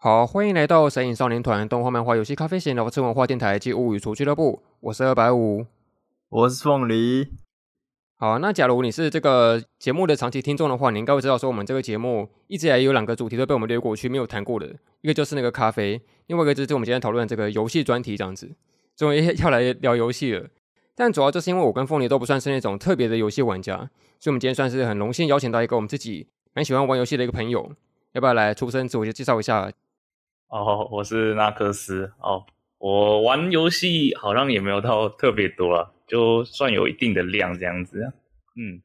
好，欢迎来到神影少年团动画、漫画、游戏、咖啡闲聊吃文化电台及物语厨俱乐部。我是二百五，我是凤梨。好，那假如你是这个节目的长期听众的话，你应该会知道说，我们这个节目一直以来有两个主题都被我们略过去，没有谈过的。一个就是那个咖啡，另外一个就是我们今天讨论这个游戏专题这样子。终于要来聊游戏了，但主要就是因为我跟凤梨都不算是那种特别的游戏玩家，所以我们今天算是很荣幸邀请到一个我们自己蛮喜欢玩游戏的一个朋友，要不要来出声自我介绍一下？哦，我是纳克斯。哦，我玩游戏好像也没有到特别多啊，就算有一定的量这样子。嗯，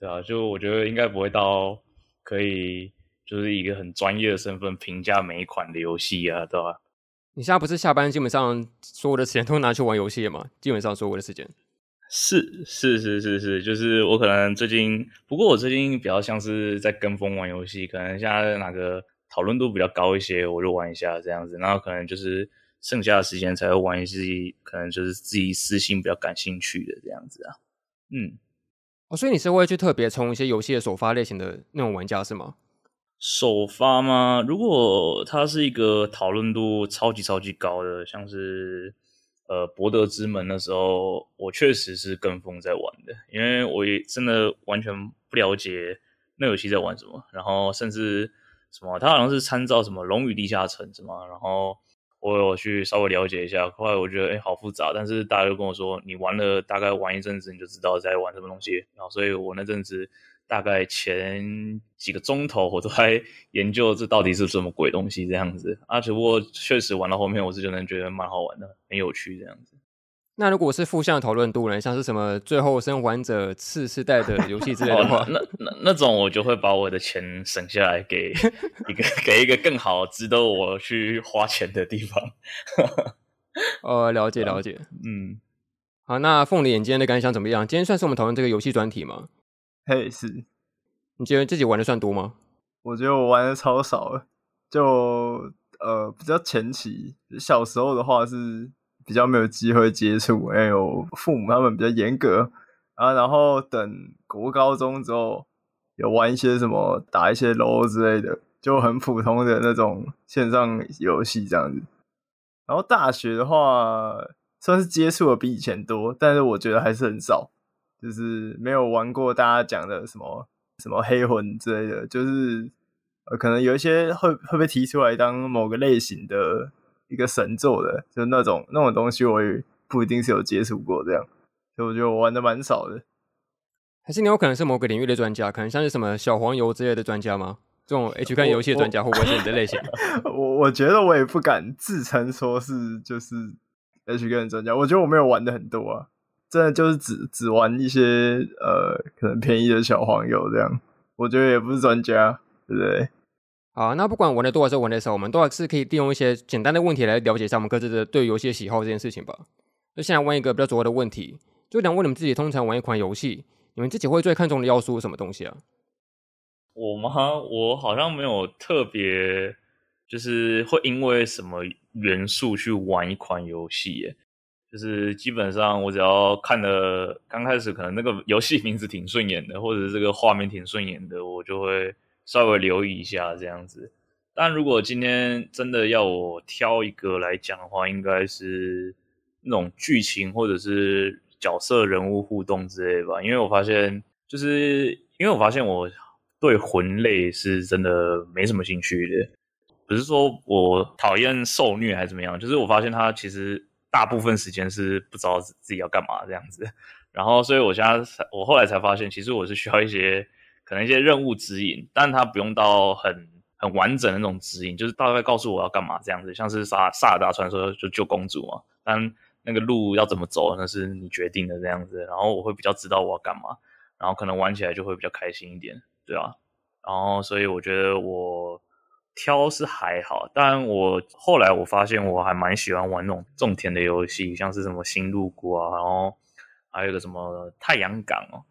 对啊，就我觉得应该不会到可以就是一个很专业的身份评价每一款的游戏啊，对吧？你现在不是下班基本上所有的时间都拿去玩游戏了吗？基本上所有的时间。是是是是是，就是我可能最近，不过我最近比较像是在跟风玩游戏，可能现在哪个。讨论度比较高一些，我就玩一下这样子，然后可能就是剩下的时间才会玩一些可能就是自己私心比较感兴趣的这样子啊。嗯，哦，所以你是会去特别冲一些游戏的首发类型的那种玩家是吗？首发吗？如果它是一个讨论度超级超级高的，像是呃博德之门的时候，我确实是跟风在玩的，因为我也真的完全不了解那游戏在玩什么，然后甚至。什么？他好像是参照什么《龙与地下城》是吗？然后我有去稍微了解一下，后来我觉得哎、好复杂。但是大家就跟我说，你玩了大概玩一阵子，你就知道在玩什么东西。然后，所以我那阵子大概前几个钟头，我都在研究这到底是什么鬼东西这样子。啊，只不过确实玩到后面，我是觉得觉得蛮好玩的，很有趣这样子。那如果是负向讨论度呢？像是什么《最后生还者》次世代的游戏之类的话，哦、那那那种我就会把我的钱省下来，给 一个给一个更好值得我去花钱的地方。呃，了解 了解，嗯，好，那凤梨眼今天的感想怎么样？今天算是我们讨论这个游戏专题吗？嘿，是。你觉得自己玩的算多吗？我觉得我玩的超少了，就呃比较前期，小时候的话是。比较没有机会接触，哎呦，父母他们比较严格啊。然后等国高中之后，有玩一些什么打一些 LO 之类的，就很普通的那种线上游戏这样子。然后大学的话，算是接触的比以前多，但是我觉得还是很少，就是没有玩过大家讲的什么什么黑魂之类的，就是呃，可能有一些会会被提出来当某个类型的。一个神作的，就那种那种东西，我也不一定是有接触过这样，所以我觉得我玩的蛮少的。还是你有可能是某个领域的专家，可能像是什么小黄油之类的专家吗？这种 H 看游戏的专家会不会是你的类型？我我觉得我也不敢自称说是就是 H 看专家，我觉得我没有玩的很多啊，真的就是只只玩一些呃可能便宜的小黄油这样，我觉得也不是专家，对不对？好，那不管玩的多还是玩的少，我们都还是可以利用一些简单的问题来了解一下我们各自的对游戏的喜好这件事情吧。就现在问一个比较主要的问题，就想问你们自己，通常玩一款游戏，你们自己会最看重的要素是什么东西啊？我吗？我好像没有特别，就是会因为什么元素去玩一款游戏耶。就是基本上我只要看了刚开始可能那个游戏名字挺顺眼的，或者这个画面挺顺眼的，我就会。稍微留意一下这样子，但如果今天真的要我挑一个来讲的话，应该是那种剧情或者是角色人物互动之类吧。因为我发现，就是因为我发现我对魂类是真的没什么兴趣的，不是说我讨厌受虐还是怎么样，就是我发现他其实大部分时间是不知道自己要干嘛这样子。然后，所以我现在我后来才发现，其实我是需要一些。可能一些任务指引，但他不用到很很完整的那种指引，就是大概告诉我要干嘛这样子，像是萨萨尔达传说就救公主嘛，但那个路要怎么走那是你决定的这样子，然后我会比较知道我要干嘛，然后可能玩起来就会比较开心一点，对啊，然后所以我觉得我挑是还好，但我后来我发现我还蛮喜欢玩那种种田的游戏，像是什么星露谷啊，然后还有一个什么太阳港哦。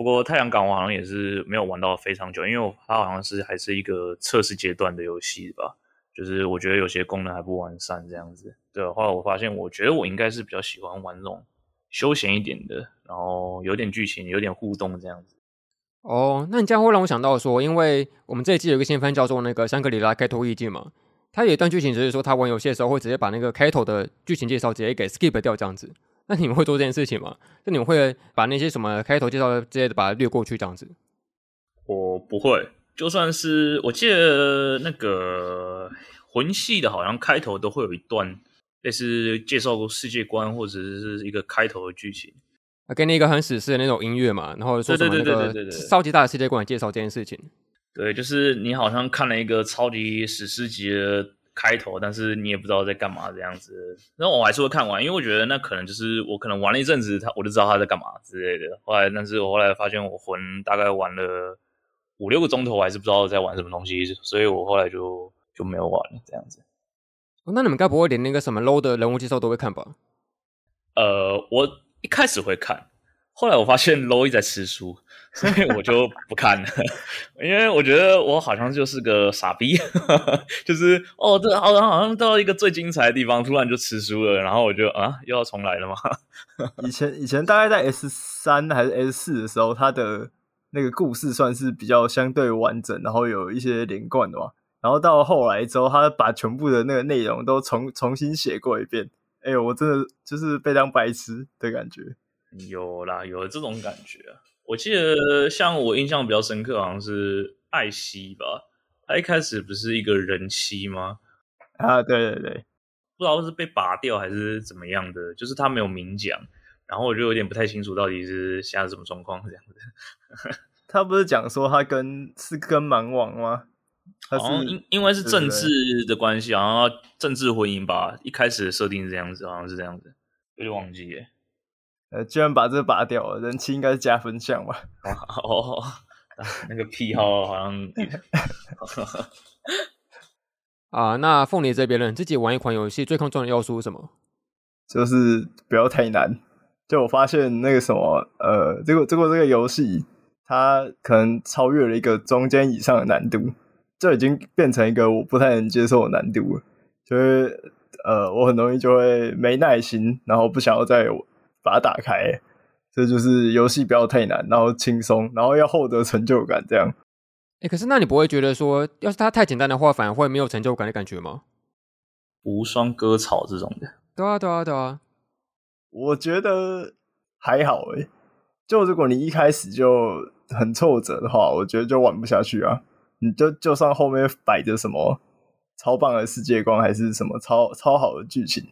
不过太阳港我好像也是没有玩到非常久，因为它好像是还是一个测试阶段的游戏吧，就是我觉得有些功能还不完善这样子。对，后来我发现，我觉得我应该是比较喜欢玩这种休闲一点的，然后有点剧情、有点互动这样子。哦，那你这样会让我想到说，因为我们这一季有一个新番叫做那个《香格里拉开头意境》嘛，它有一段剧情就是说，他玩游戏的时候会直接把那个开头的剧情介绍直接给 skip 掉这样子。那你们会做这件事情吗？就你们会把那些什么开头介绍之类的把它略过去这样子？我不会，就算是我记得那个魂系的，好像开头都会有一段类似介绍世界观或者是一个开头的剧情，啊，给你一个很史诗的那种音乐嘛，然后说什么那个超级大的世界观介绍这件事情。对，就是你好像看了一个超级史诗级的开头，但是你也不知道在干嘛这样子。然后我还是会看完，因为我觉得那可能就是我可能玩了一阵子，他我就知道他在干嘛之类的。后来，但是我后来发现我魂大概玩了五六个钟头，我还是不知道在玩什么东西，所以我后来就就没有玩了这样子。哦，那你们该不会连那个什么 low 的人物介绍都会看吧？呃，我一开始会看，后来我发现 low 一直在吃书。所以我就不看了，因为我觉得我好像就是个傻逼，就是哦，这好像好像到一个最精彩的地方，突然就吃书了，然后我就啊，又要重来了吗？以前以前大概在 S 三还是 S 四的时候，它的那个故事算是比较相对完整，然后有一些连贯的嘛。然后到后来之后，他把全部的那个内容都重重新写过一遍。哎呦，我真的就是被当白痴的感觉。有啦，有这种感觉啊。我记得，像我印象比较深刻，好像是艾希吧。他一开始不是一个人妻吗？啊，对对对，不知道是被拔掉还是怎么样的，就是他没有明讲，然后我就有点不太清楚到底是现在什么状况这样子。他不是讲说他跟是跟蛮王吗？好像因因为是政治的关系，然后政治婚姻吧。一开始的设定是这样子，好像是这样子，有点忘记耶。呃，居然把这个拔掉了，人气应该是加分项吧？哦，哦，那个癖好好像 啊。那凤梨这边呢？自己玩一款游戏最看重的要素是什么？就是不要太难。就我发现那个什么，呃，结果结果这个游戏它可能超越了一个中间以上的难度，就已经变成一个我不太能接受的难度了。就是呃，我很容易就会没耐心，然后不想要再。把它打开，这就是游戏不要太难，然后轻松，然后要获得成就感，这样。哎、欸，可是那你不会觉得说，要是它太简单的话，反而会没有成就感的感觉吗？无双割草这种的，对啊，对啊，对啊。我觉得还好诶，就如果你一开始就很挫折的话，我觉得就玩不下去啊。你就就算后面摆着什么超棒的世界观，还是什么超超好的剧情。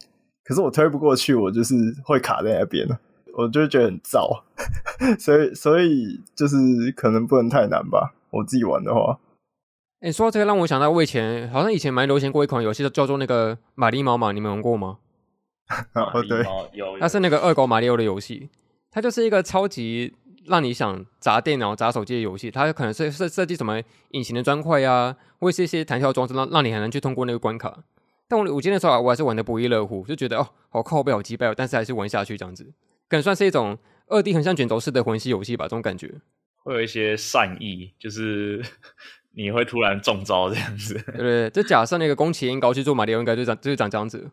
可是我推不过去，我就是会卡在那边了，我就觉得很燥，所以所以就是可能不能太难吧，我自己玩的话。哎、欸，说到这个，让我想到我以前好像以前蛮流行过一款游戏，叫做那个玛丽猫嘛，你们玩过吗？哦，对，有，它是那个恶狗马里奥的游戏，它就是一个超级让你想砸电脑、砸手机的游戏，它可能是设设计什么隐形的砖块呀，或是一些弹跳装置，让让你很难去通过那个关卡。但我我今天的时候，我还是玩的不亦乐乎，就觉得哦，好靠背，好击败，但是还是玩下去这样子，可能算是一种二 D 横向卷轴式的魂系游戏吧，这种感觉。会有一些善意，就是 你会突然中招这样子。对对，就假设那个宫崎英高去做马里奥，应该就长就是长这样子。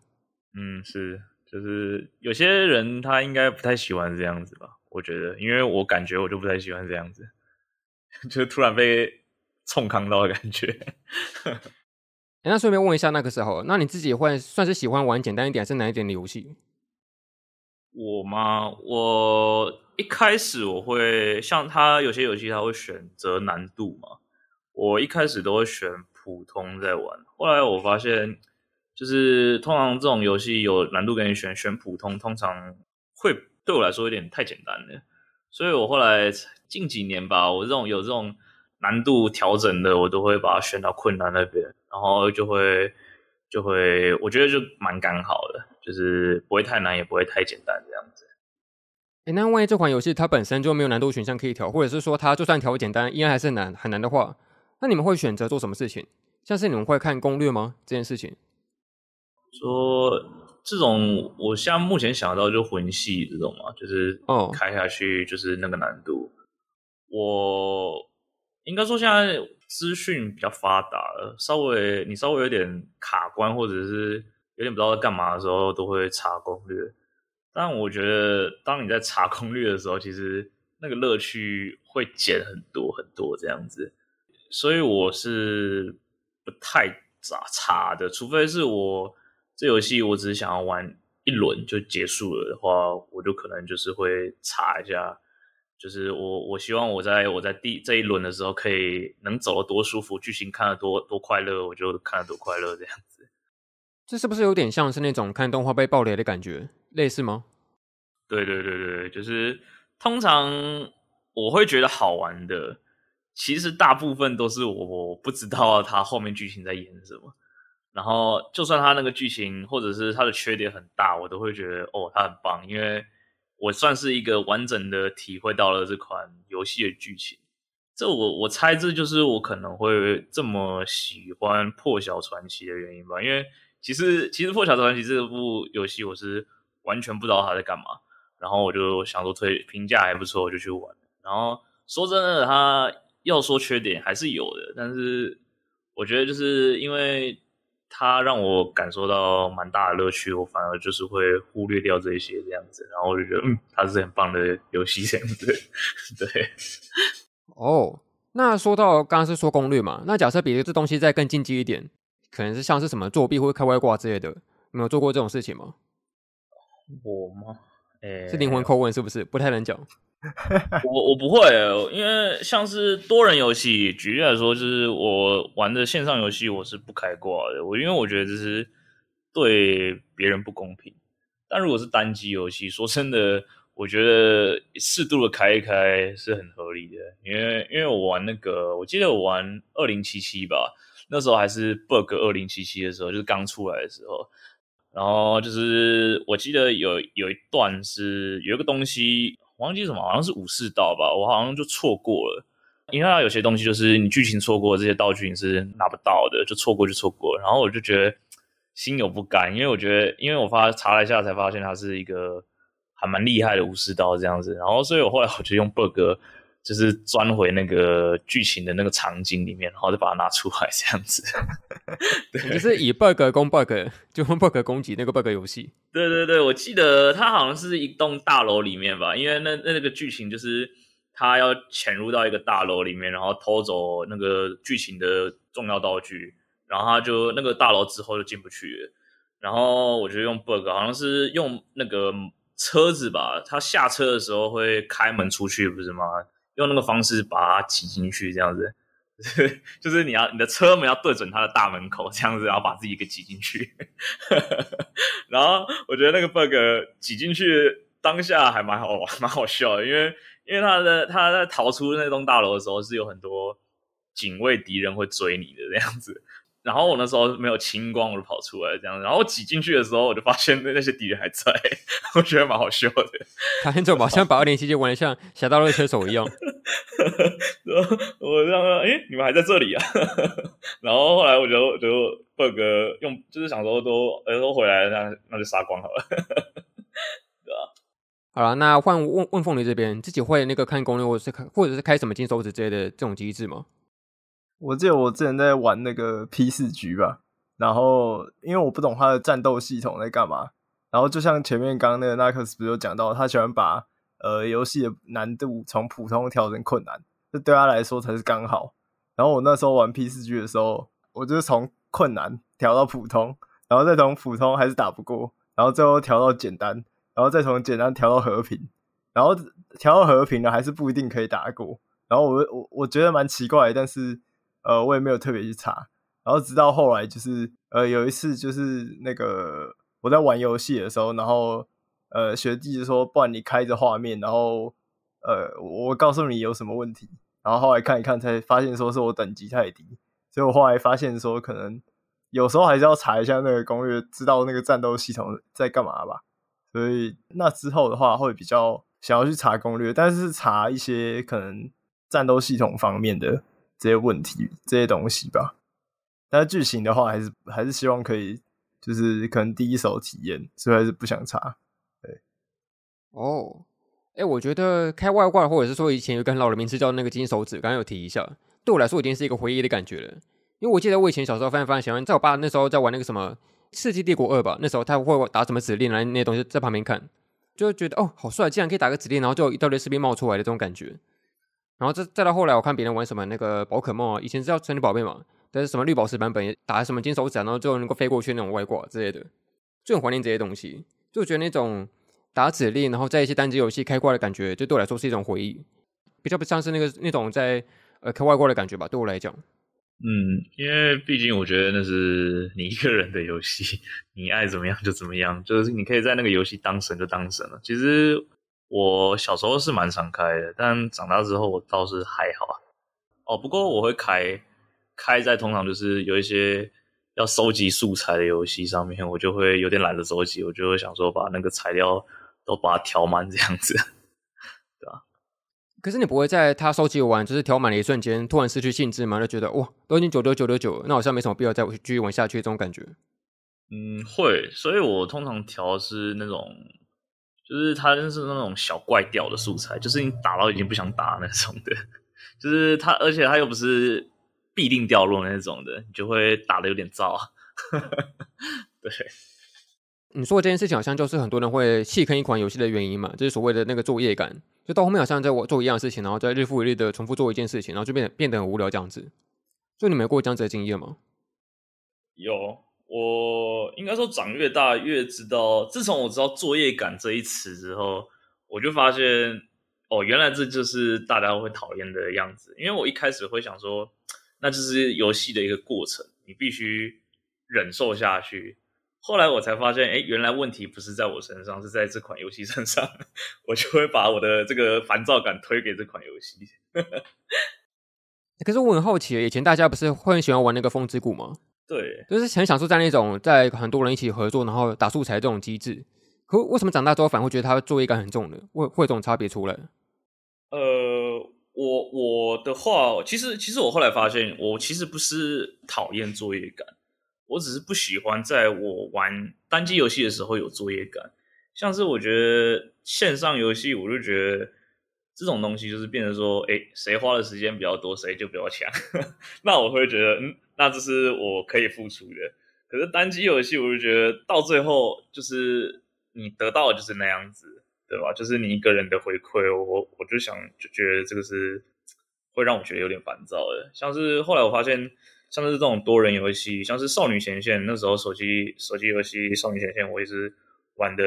嗯，是，就是有些人他应该不太喜欢这样子吧？我觉得，因为我感觉我就不太喜欢这样子，就突然被冲康到的感觉。那顺便问一下，那个时候，那你自己会算是喜欢玩简单一点还是难一点的游戏？我吗？我一开始我会像他有些游戏他会选择难度嘛，我一开始都会选普通在玩。后来我发现，就是通常这种游戏有难度给你选，选普通通常会对我来说有点太简单了。所以我后来近几年吧，我这种有这种难度调整的，我都会把它选到困难那边。然后就会就会，我觉得就蛮刚好的，就是不会太难，也不会太简单这样子。哎，那万一这款游戏它本身就没有难度选项可以调，或者是说它就算调简单，依然还是难很难的话，那你们会选择做什么事情？像是你们会看攻略吗？这件事情？说这种，我现在目前想到就魂系这种嘛，就是哦，开下去就是那个难度。哦、我应该说现在。资讯比较发达了，稍微你稍微有点卡关，或者是有点不知道在干嘛的时候，都会查攻略。但我觉得，当你在查攻略的时候，其实那个乐趣会减很多很多这样子。所以我是不太查查的，除非是我这游戏我只是想要玩一轮就结束了的话，我就可能就是会查一下，就是我我希望我在我在第这一轮的时候可以能走得多舒服，剧情看得多多快乐，我就看得多快乐这样子。这是不是有点像是那种看动画被暴雷的感觉，类似吗？对对对对，就是通常我会觉得好玩的。其实大部分都是我不知道他后面剧情在演什么，然后就算他那个剧情或者是他的缺点很大，我都会觉得哦，他很棒，因为我算是一个完整的体会到了这款游戏的剧情。这我我猜这就是我可能会这么喜欢《破晓传奇》的原因吧，因为其实其实《破晓传奇》这部游戏我是完全不知道他在干嘛，然后我就想说推评价还不错，我就去玩。然后说真的，他。要说缺点还是有的，但是我觉得就是因为它让我感受到蛮大的乐趣，我反而就是会忽略掉这些这样子，然后我就觉得嗯，它是很棒的游戏这样子。对，哦，那说到刚刚是说攻略嘛，那假设比这东西再更进阶一点，可能是像是什么作弊或者开外挂之类的，你有做过这种事情吗？我吗？诶，是灵魂拷问是不是？不太能讲。我我不会，因为像是多人游戏，举例来说，就是我玩的线上游戏，我是不开挂的。我因为我觉得这是对别人不公平。但如果是单机游戏，说真的，我觉得适度的开一开是很合理的。因为因为我玩那个，我记得我玩二零七七吧，那时候还是 bug 二零七七的时候，就是刚出来的时候。然后就是我记得有有一段是有一个东西。忘记什么，好像是武士道吧，我好像就错过了，因为它有些东西就是你剧情错过，这些道具你是拿不到的，就错过就错过。然后我就觉得心有不甘，因为我觉得，因为我发查了一下才发现它是一个还蛮厉害的武士道这样子，然后所以我后来我就用 bug。就是钻回那个剧情的那个场景里面，然后再把它拿出来这样子。对，就是以 bug 攻 bug，就用 bug 攻击那个 bug 游戏。对对对，我记得它好像是一栋大楼里面吧，因为那那个剧情就是他要潜入到一个大楼里面，然后偷走那个剧情的重要道具，然后他就那个大楼之后就进不去了。然后我就用 bug，好像是用那个车子吧，他下车的时候会开门出去，不是吗？用那个方式把它挤进去，这样子，就是你要你的车门要对准它的大门口，这样子，然后把自己给挤进去。然后我觉得那个 bug 挤进去当下还蛮好玩，蛮好笑的，因为因为他的他在逃出那栋大楼的时候是有很多警卫敌人会追你的这样子。然后我那时候没有清光，我就跑出来这样。然后我挤进去的时候，我就发现那那些敌人还在，我觉得蛮好笑的。他很走吧，像把二零七七玩的像侠盗猎车手一样。我这样说，哎，你们还在这里啊？然后后来我就就 bug 用，就是想说都呃都回来了，那那就杀光好了，对吧？好了，那换问问凤梨这边，自己会那个看攻略，或者是看或者是开什么金手指之类的这种机制吗？我记得我之前在玩那个 P 四局吧，然后因为我不懂他的战斗系统在干嘛，然后就像前面刚刚那个 Narcus 不是有讲到，他喜欢把呃游戏的难度从普通调成困难，这对他来说才是刚好。然后我那时候玩 P 四局的时候，我就是从困难调到普通，然后再从普通还是打不过，然后最后调到简单，然后再从简单调到和平，然后调到和平了还是不一定可以打过。然后我我我觉得蛮奇怪，但是。呃，我也没有特别去查，然后直到后来，就是呃，有一次就是那个我在玩游戏的时候，然后呃，学弟就说，不然你开着画面，然后呃，我告诉你有什么问题，然后后来看一看，才发现说是我等级太低，所以我后来发现说，可能有时候还是要查一下那个攻略，知道那个战斗系统在干嘛吧。所以那之后的话，会比较想要去查攻略，但是查一些可能战斗系统方面的。这些问题，这些东西吧。但是剧情的话，还是还是希望可以，就是可能第一手体验，所以还是不想查。对，哦，哎，我觉得开外挂，或者是说以前有个很老的名字叫那个金手指，刚刚有提一下，对我来说已经是一个回忆的感觉了。因为我记得我以前小时候非常非常喜欢，在我爸那时候在玩那个什么《世纪帝国二》吧，那时候他会打什么指令来，那些东西在旁边看，就觉得哦，好帅，竟然可以打个指令，然后就有一大堆士兵冒出来的这种感觉。然后再再到后来，我看别人玩什么那个宝可梦啊，以前是叫神奇宝贝嘛，但是什么绿宝石版本，打什么金手指，然后最后能够飞过去那种外挂之类的，就很怀念这些东西。就觉得那种打指令，然后在一些单机游戏开挂的感觉，就对我来说是一种回忆，比较不像是那个那种在呃开外挂的感觉吧。对我来讲，嗯，因为毕竟我觉得那是你一个人的游戏，你爱怎么样就怎么样，就是你可以在那个游戏当神就当神了。其实我小时候是蛮常开的，但长大之后我倒是还好。哦，不过我会开开在通常就是有一些。要收集素材的游戏上面，我就会有点懒得收集，我就会想说把那个材料都把它调满这样子，对吧？可是你不会在它收集完就是调满的一瞬间突然失去兴致吗？就觉得哇，都已经九九九九九，那好像没什么必要再继续玩下去这种感觉。嗯，会，所以我通常调是那种，就是它就是那种小怪掉的素材，就是你打到已经不想打那种的，就是它，而且它又不是。必定掉落那种的，你就会打的有点燥。对，你说的这件事情好像就是很多人会弃坑一款游戏的原因嘛，就是所谓的那个作业感，就到后面好像在我做一样的事情，然后再日复一日的重复做一件事情，然后就变得变得很无聊这样子。就你们有过这样子的经验吗？有，我应该说长越大越知道，自从我知道作业感这一词之后，我就发现哦，原来这就是大家会讨厌的样子。因为我一开始会想说。那就是游戏的一个过程，你必须忍受下去。后来我才发现，哎，原来问题不是在我身上，是在这款游戏身上。我就会把我的这个烦躁感推给这款游戏。可是我很好奇，以前大家不是会很喜欢玩那个风之谷吗？对，就是很享受在那种在很多人一起合作，然后打素材这种机制。可为什么长大之后反而会觉得它作业感很重呢？会会有这种差别出来？呃。我我的话，其实其实我后来发现，我其实不是讨厌作业感，我只是不喜欢在我玩单机游戏的时候有作业感。像是我觉得线上游戏，我就觉得这种东西就是变成说，哎，谁花的时间比较多，谁就比较强。那我会觉得，嗯，那这是我可以付出的。可是单机游戏，我就觉得到最后就是你得到的就是那样子。对吧？就是你一个人的回馈，我我就想就觉得这个是会让我觉得有点烦躁的。像是后来我发现，像是这种多人游戏，像是《少女前线》那时候手机手机游戏《少女前线》，我也是玩的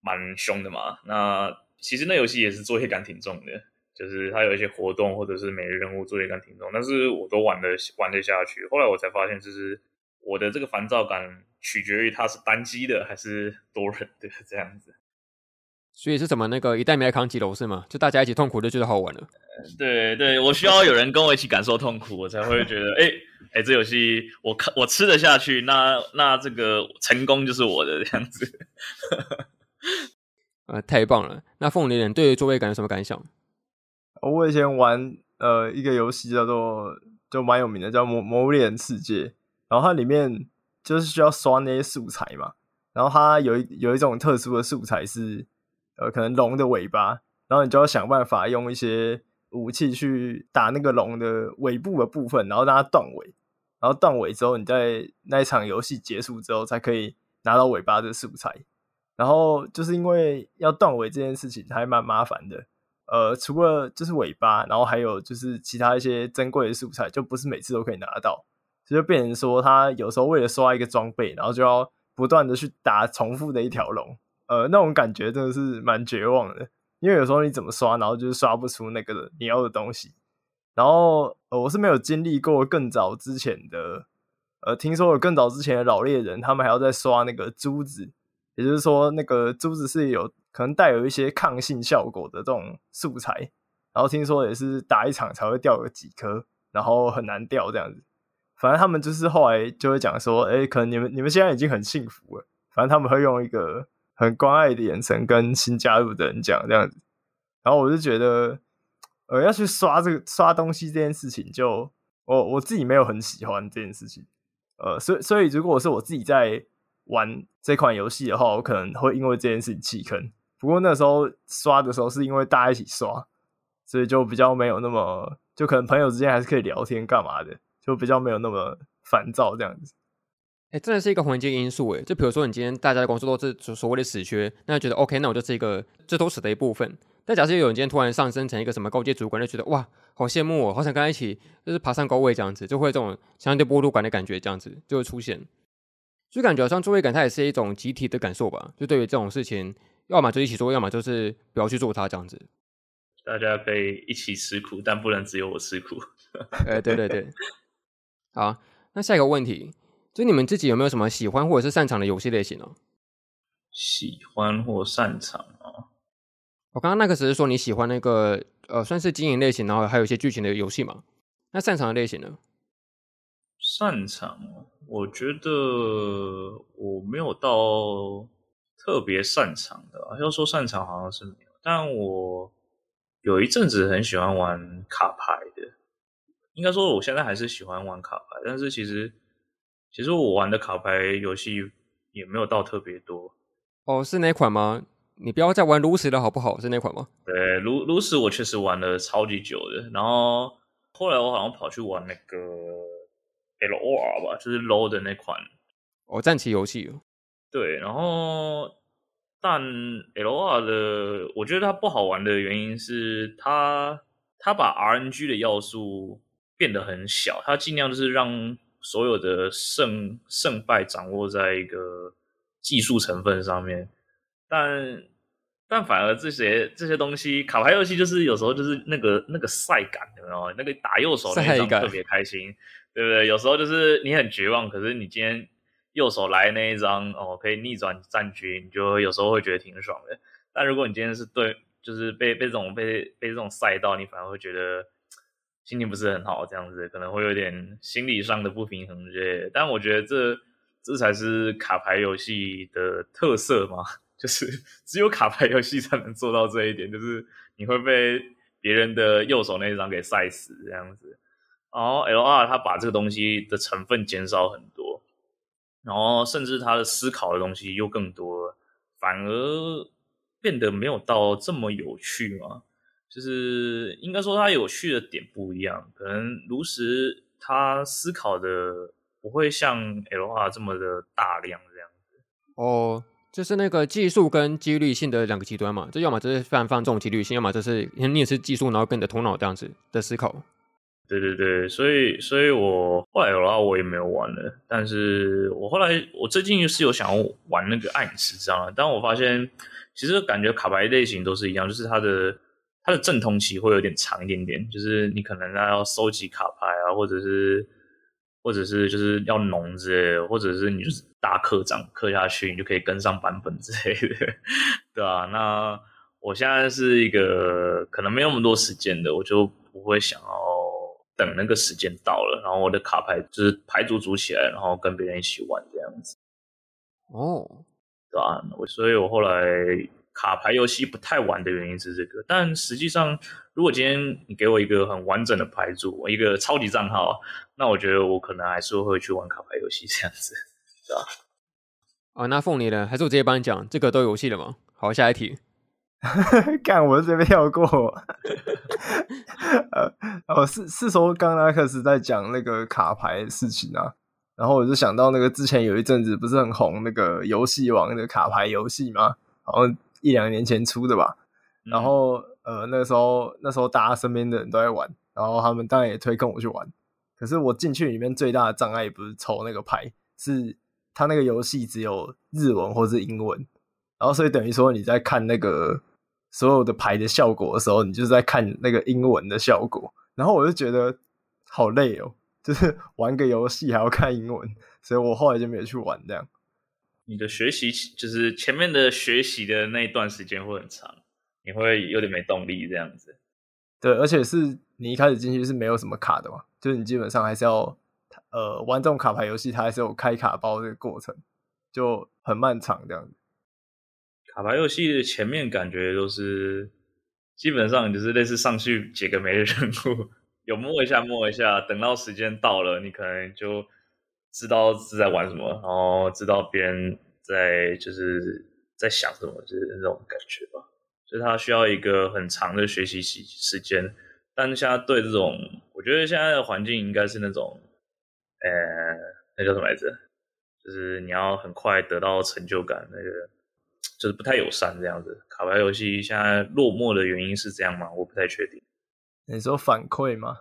蛮凶的嘛。那其实那游戏也是作业感挺重的，就是它有一些活动或者是每日任务作业感挺重，但是我都玩的玩得下去。后来我才发现，就是我的这个烦躁感取决于它是单机的还是多人的这样子。所以是什么那个一代没来扛几楼是吗？就大家一起痛苦就觉得好玩了。对对，我需要有人跟我一起感受痛苦，我才会觉得哎哎、欸欸，这游戏我看我吃得下去，那那这个成功就是我的这样子。呃，太棒了！那凤梨人对作业感有什么感想？我以前玩呃一个游戏叫做就蛮有名的，叫魔《魔魔物猎人世界》，然后它里面就是需要刷那些素材嘛，然后它有一有一种特殊的素材是。呃，可能龙的尾巴，然后你就要想办法用一些武器去打那个龙的尾部的部分，然后让它断尾，然后断尾之后，你在那一场游戏结束之后才可以拿到尾巴的素材。然后就是因为要断尾这件事情还蛮麻烦的，呃，除了就是尾巴，然后还有就是其他一些珍贵的素材，就不是每次都可以拿到，所以就变成说他有时候为了刷一个装备，然后就要不断的去打重复的一条龙。呃，那种感觉真的是蛮绝望的，因为有时候你怎么刷，然后就是刷不出那个你要的东西。然后，呃，我是没有经历过更早之前的，呃，听说有更早之前的老猎人，他们还要再刷那个珠子，也就是说，那个珠子是有可能带有一些抗性效果的这种素材。然后听说也是打一场才会掉个几颗，然后很难掉这样子。反正他们就是后来就会讲说，哎，可能你们你们现在已经很幸福了。反正他们会用一个。很关爱的眼神跟新加入的人讲这样子，然后我就觉得，呃，要去刷这个刷东西这件事情就，就我我自己没有很喜欢这件事情，呃，所以所以如果是我自己在玩这款游戏的话，我可能会因为这件事情弃坑。不过那时候刷的时候是因为大家一起刷，所以就比较没有那么，就可能朋友之间还是可以聊天干嘛的，就比较没有那么烦躁这样子。哎，真的是一个环境因素哎。就比如说，你今天大家的工作都是所谓的死缺，那觉得 OK，那我就是一个这都死的一部分。但假设有人今天突然上升成一个什么高阶主管，就觉得哇，好羡慕我，好想跟他一起，就是爬上高位这样子，就会这种相对剥夺感的感觉，这样子就会出现。就感觉好像作业感，它也是一种集体的感受吧。就对于这种事情，要么就一起做，要么就是不要去做它这样子。大家可以一起吃苦，但不能只有我吃苦。哎，对对对。好，那下一个问题，就你们自己有没有什么喜欢或者是擅长的游戏类型呢？喜欢或擅长啊？我刚刚那个只是说你喜欢那个呃，算是经营类型，然后还有一些剧情的游戏嘛？那擅长的类型呢？擅长，我觉得我没有到特别擅长的。要说擅长，好像是没有，但我有一阵子很喜欢玩卡牌的。应该说，我现在还是喜欢玩卡牌，但是其实，其实我玩的卡牌游戏也没有到特别多。哦，是那款吗？你不要再玩炉石了，好不好？是那款吗？对，炉炉石我确实玩了超级久的，然后后来我好像跑去玩那个 LOR 吧，就是 low 的那款哦，战棋游戏。对，然后但 LOR 的，我觉得它不好玩的原因是它它把 RNG 的要素变得很小，它尽量就是让所有的胜胜败掌握在一个技术成分上面，但。但反而这些这些东西，卡牌游戏就是有时候就是那个那个赛感，有没有？那个打右手那一张特别开心，对不对？有时候就是你很绝望，可是你今天右手来那一张哦，可以逆转战局，你就有时候会觉得挺爽的。但如果你今天是对，就是被被这种被被这种赛到，你反而会觉得心情不是很好，这样子可能会有点心理上的不平衡之类的。但我觉得这这才是卡牌游戏的特色嘛。就是只有卡牌游戏才能做到这一点，就是你会被别人的右手那一张给晒死这样子。然后 LR 它把这个东西的成分减少很多，然后甚至它的思考的东西又更多了，反而变得没有到这么有趣嘛。就是应该说它有趣的点不一样，可能炉石它思考的不会像 LR 这么的大量这样子哦。就是那个技术跟几率性的两个极端嘛，这要么就是非常非常重几率性，要么就是你也是技术，然后跟你的头脑这样子的思考。对对对，所以所以我后来有的话我也没有玩了，但是我后来我最近是有想要玩那个暗影十章，但我发现其实感觉卡牌类型都是一样，就是它的它的阵痛期会有点长一点点，就是你可能要收集卡牌啊，或者是。或者是就是要农之类的，或者是你就是大课长课下去，你就可以跟上版本之类的，对啊，那我现在是一个可能没有那么多时间的，我就不会想要等那个时间到了，然后我的卡牌就是牌组组起来，然后跟别人一起玩这样子。哦，对啊，我所以我后来。卡牌游戏不太玩的原因是这个，但实际上，如果今天你给我一个很完整的牌组，一个超级账号，那我觉得我可能还是会去玩卡牌游戏这样子，对吧？啊，那凤梨呢？还是我直接帮你讲，这个都游戏了吗？好，下一题。干，我这边跳过。呃，哦，是是说刚刚阿克斯在讲那个卡牌的事情啊，然后我就想到那个之前有一阵子不是很红那个游戏王的卡牌游戏吗？好像。一两年前出的吧，然后、嗯、呃那个时候那时候大家身边的人都在玩，然后他们当然也推跟我去玩。可是我进去里面最大的障碍不是抽那个牌，是他那个游戏只有日文或是英文，然后所以等于说你在看那个所有的牌的效果的时候，你就是在看那个英文的效果，然后我就觉得好累哦，就是玩个游戏还要看英文，所以我后来就没有去玩这样。你的学习就是前面的学习的那一段时间会很长，你会有点没动力这样子。对，而且是你一开始进去是没有什么卡的嘛，就是你基本上还是要呃玩这种卡牌游戏，它还是有开卡包这个过程，就很漫长这样子。卡牌游戏的前面感觉都是基本上就是类似上去解个谜的任务，有摸一下摸一下，等到时间到了，你可能就。知道是在玩什么，然后知道别人在就是在想什么，就是那种感觉吧。所以他需要一个很长的学习时时间。但现在对这种，我觉得现在的环境应该是那种，呃，那叫什么来着？就是你要很快得到成就感，那个就是不太友善这样子。卡牌游戏现在落寞的原因是这样吗？我不太确定。你说反馈吗？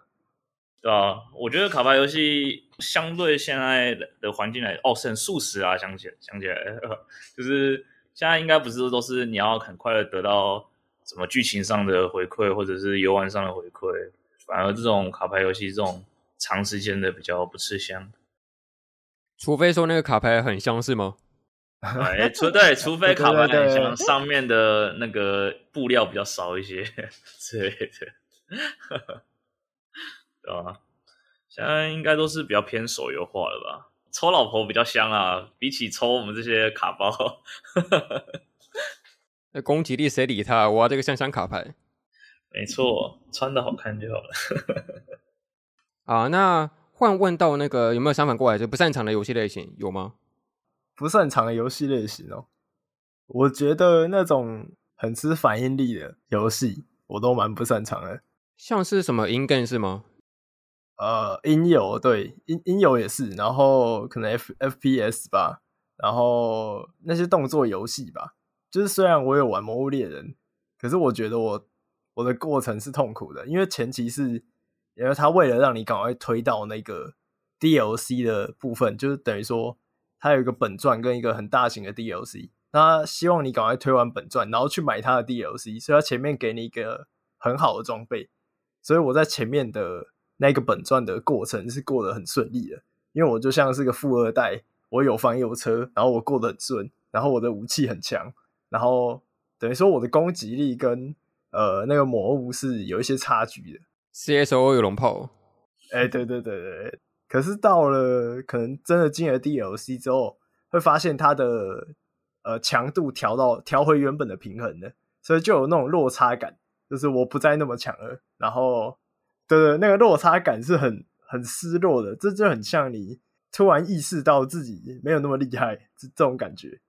对啊，我觉得卡牌游戏相对现在的环境来，哦，是很速食啊，想起来想起来，就是现在应该不是都是你要很快的得到什么剧情上的回馈，或者是游玩上的回馈，反而这种卡牌游戏这种长时间的比较不吃香。除非说那个卡牌很香是吗？哎，除对，除非卡牌很香，上面的那个布料比较少一些之类的。对吧？现在应该都是比较偏手游化了吧？抽老婆比较香啊，比起抽我们这些卡包。那攻击力谁理他？我要这个香香卡牌。没错，穿的好看就好了。啊，那换问到那个有没有相反过来就不擅长的游戏类型有吗？不擅长的游戏类型哦，我觉得那种很吃反应力的游戏，我都蛮不擅长的。像是什么 in game 是吗？呃，音游对，音音游也是，然后可能 F FPS 吧，然后那些动作游戏吧，就是虽然我有玩《魔物猎人》，可是我觉得我我的过程是痛苦的，因为前期是，因为他为了让你赶快推到那个 DLC 的部分，就是等于说他有一个本传跟一个很大型的 DLC，那希望你赶快推完本传，然后去买它的 DLC，所以它前面给你一个很好的装备，所以我在前面的。那个本传的过程是过得很顺利的，因为我就像是个富二代，我有房有车，然后我过得很顺，然后我的武器很强，然后等于说我的攻击力跟呃那个魔物是有一些差距的。CSO 有龙炮，哎，对对对对，可是到了可能真的进了 DLC 之后，会发现它的呃强度调到调回原本的平衡了，所以就有那种落差感，就是我不再那么强了，然后。对对，那个落差感是很很失落的，这就很像你突然意识到自己没有那么厉害，这这种感觉，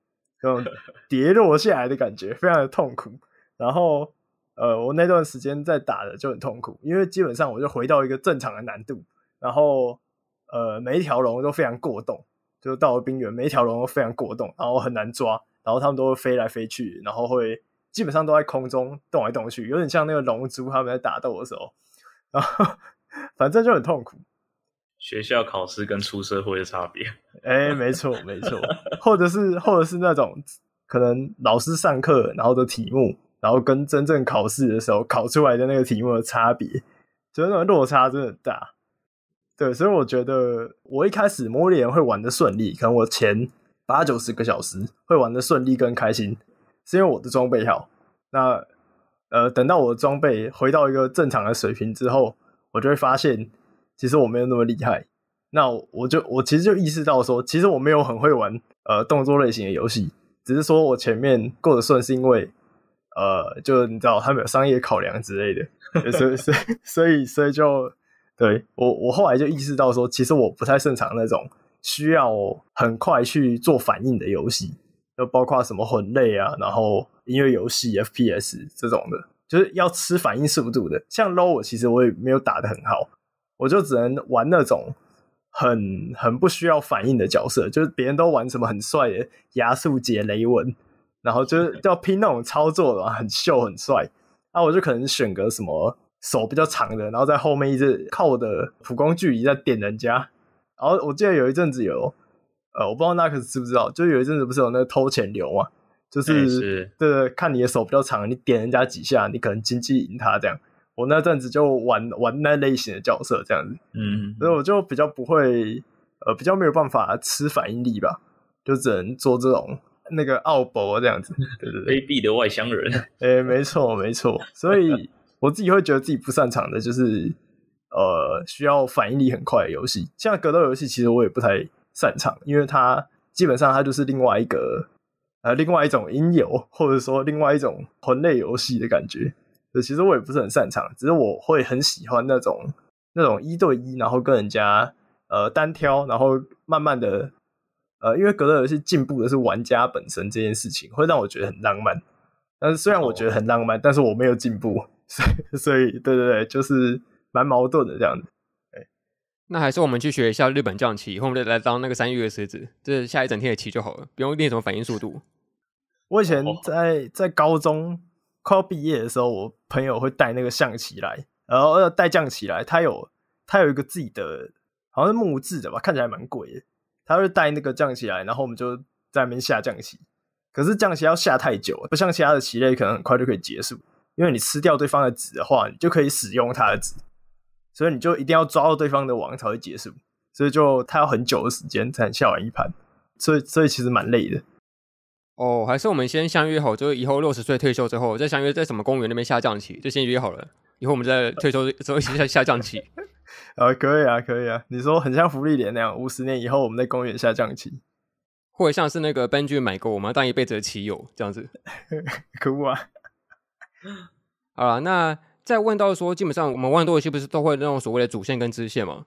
这种 跌落下来的感觉，非常的痛苦。然后，呃，我那段时间在打的就很痛苦，因为基本上我就回到一个正常的难度，然后，呃，每一条龙都非常过动，就到了冰原，每一条龙都非常过动，然后很难抓，然后它们都会飞来飞去，然后会基本上都在空中动来动去，有点像那个龙珠他们在打斗的时候。然后反正就很痛苦。学校考试跟出社会的差别，哎，没错没错，或者是或者是那种可能老师上课然后的题目，然后跟真正考试的时候考出来的那个题目的差别，就是那种落差真的很大。对，所以我觉得我一开始摸脸会玩的顺利，可能我前八九十个小时会玩的顺利跟开心，是因为我的装备好。那呃，等到我的装备回到一个正常的水平之后，我就会发现，其实我没有那么厉害。那我就我其实就意识到说，其实我没有很会玩呃动作类型的游戏，只是说我前面过得顺，是因为呃，就你知道他们有商业考量之类的，所以所以所以所以就对我我后来就意识到说，其实我不太擅长那种需要很快去做反应的游戏。就包括什么魂类啊，然后音乐游戏、FPS 这种的，就是要吃反应速度的。像 LOL，我其实我也没有打得很好，我就只能玩那种很很不需要反应的角色，就是别人都玩什么很帅的亚速杰雷文，然后就是 要拼那种操作的，很秀很帅。那我就可能选个什么手比较长的，然后在后面一直靠我的普攻距离在点人家。然后我记得有一阵子有。呃，我不知道 Nax 知不知道，就有一阵子不是有那个偷钱流嘛，就是，对，对对，看你的手比较长，你点人家几下，你可能经济赢他这样。我那阵子就玩玩那类型的角色这样子，嗯，所以我就比较不会，呃，比较没有办法吃反应力吧，就只能做这种那个奥博这样子，对对对，卑鄙的外乡人，哎、欸，没错没错，所以我自己会觉得自己不擅长的就是，呃，需要反应力很快的游戏，像格斗游戏，其实我也不太。擅长，因为它基本上它就是另外一个呃，另外一种音游，或者说另外一种魂类游戏的感觉。其实我也不是很擅长，只是我会很喜欢那种那种一对一，然后跟人家呃单挑，然后慢慢的呃，因为格斗游戏进步的是玩家本身这件事情，会让我觉得很浪漫。但是虽然我觉得很浪漫，但是我没有进步，所以所以对对对，就是蛮矛盾的这样子。那还是我们去学一下日本将棋，以后我们再来当那个三月的狮子，这下一整天的棋就好了，不用练什么反应速度。我以前在在高中快要毕业的时候，我朋友会带那个象棋来，然后要带将棋来，他有他有一个自己的，好像是木质的吧，看起来蛮贵的。他会带那个将棋来，然后我们就在那边下象棋。可是将棋要下太久，不像其他的棋类，可能很快就可以结束。因为你吃掉对方的子的话，你就可以使用他的子，所以你就一定要抓到对方的王才会结束。所以就他要很久的时间才能下完一盘，所以所以其实蛮累的。哦，还是我们先相约好，就是以后六十岁退休之后再相约在什么公园那边下降棋，就先约好了。以后我们在退休之后一起下下象棋。啊，可以啊，可以啊。你说很像福利连那样，五十年以后我们在公园下降棋，或者像是那个 Benji 买过我们要当一辈子的棋友这样子。可恶啊！好了，那再问到说，基本上我们玩多游戏不是都会那种所谓的主线跟支线吗？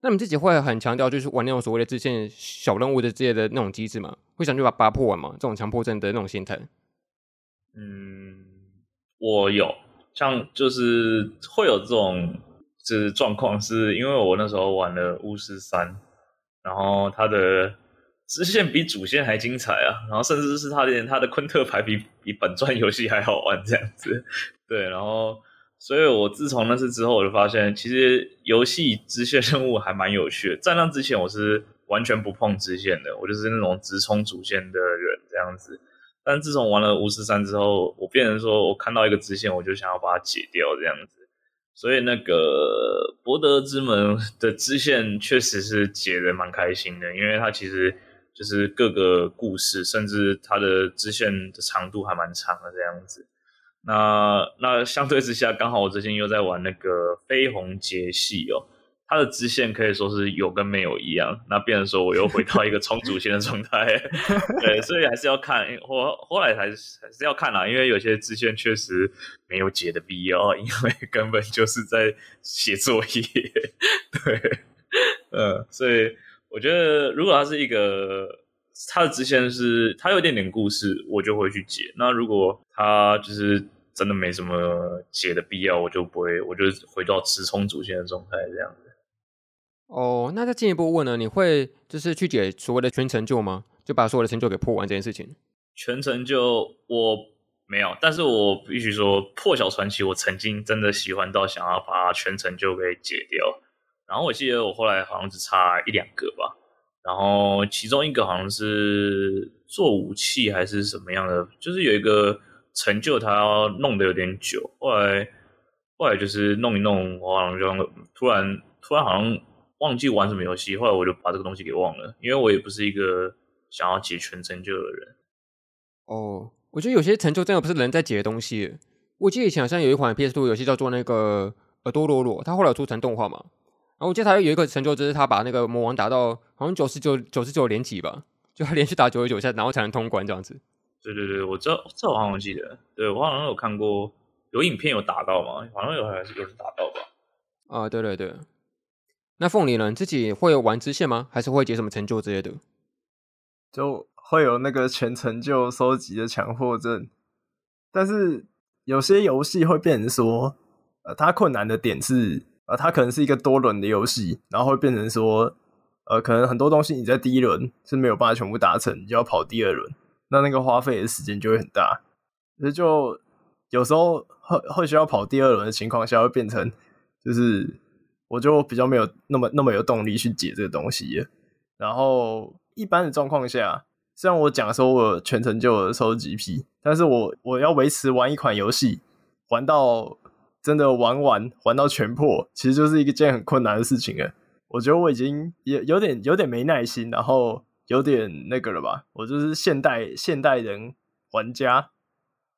那你们自己会很强调就是玩那种所谓的支线小任务的这些的那种机制吗？会想去把它破完吗？这种强迫症的那种心态？嗯，我有，像就是会有这种就是状况，是因为我那时候玩了巫师三，然后它的支线比主线还精彩啊，然后甚至是他连他的昆特牌比比本传游戏还好玩这样子，对，然后。所以我自从那次之后，我就发现其实游戏支线任务还蛮有趣的。在那之前，我是完全不碰支线的，我就是那种直冲主线的人这样子。但自从玩了巫师三之后，我变成说我看到一个支线，我就想要把它解掉这样子。所以那个博德之门的支线确实是解的蛮开心的，因为它其实就是各个故事，甚至它的支线的长度还蛮长的这样子。那那相对之下，刚好我最近又在玩那个绯红杰系哦，它的支线可以说是有跟没有一样。那变成说我又回到一个冲主线的状态，对，所以还是要看。后后来还是还是要看啦，因为有些支线确实没有解的必要，因为根本就是在写作业。对，呃，所以我觉得如果它是一个它的支线是它有一点点故事，我就会去解。那如果它就是真的没什么解的必要，我就不会，我就回到直冲主线的状态这样子。哦，那再进一步问呢？你会就是去解所谓的全成就吗？就把所有的成就给破完这件事情？全成就我没有，但是我必须说，破晓传奇我曾经真的喜欢到想要把全成就给解掉。然后我记得我后来好像只差一两个吧，然后其中一个好像是做武器还是什么样的，就是有一个。成就他要弄得有点久，后来后来就是弄一弄，我好像就突然突然好像忘记玩什么游戏，后来我就把这个东西给忘了，因为我也不是一个想要解全成就的人。哦，我觉得有些成就真的不是人在解的东西。我记得以前好像有一款 PS2 游戏叫做那个耳朵罗罗，它后来有出成动画嘛，后我记得他有一个成就就是他把那个魔王打到好像九十九九十九连击吧，就他连续打九十九下，然后才能通关这样子。对对对，我知道，这我好像记得，对我好像有看过，有影片有打到吗？好像有还是有人打到吧？啊，对对对。那凤梨呢？自己会有玩支线吗？还是会解什么成就之类的？就会有那个全成就收集的强迫症，但是有些游戏会变成说，呃，它困难的点是，呃，它可能是一个多轮的游戏，然后会变成说，呃，可能很多东西你在第一轮是没有办法全部达成，你就要跑第二轮。那那个花费的时间就会很大，那就有时候会会需要跑第二轮的情况下，会变成就是我就比较没有那么那么有动力去解这个东西。然后一般的状况下，虽然我讲说我全程就收集癖，但是我我要维持玩一款游戏玩到真的玩完玩到全破，其实就是一件很困难的事情了。我觉得我已经也有点有点没耐心，然后。有点那个了吧？我就是现代现代人玩家，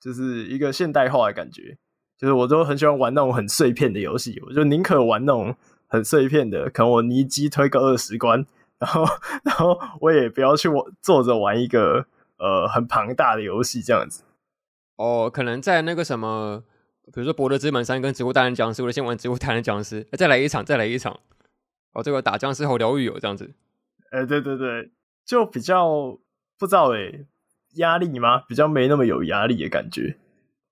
就是一个现代化的感觉。就是我都很喜欢玩那种很碎片的游戏，我就宁可玩那种很碎片的，可能我尼基推个二十关，然后然后我也不要去我坐着玩一个呃很庞大的游戏这样子。哦，可能在那个什么，比如说《博德之门三》跟《植物大战僵尸》，我先玩《植物大战僵尸》，再来一场，再来一场。哦，这个打僵尸好疗愈哦，这样子。哎、欸，对对对。就比较不知道哎、欸，压力吗？比较没那么有压力的感觉。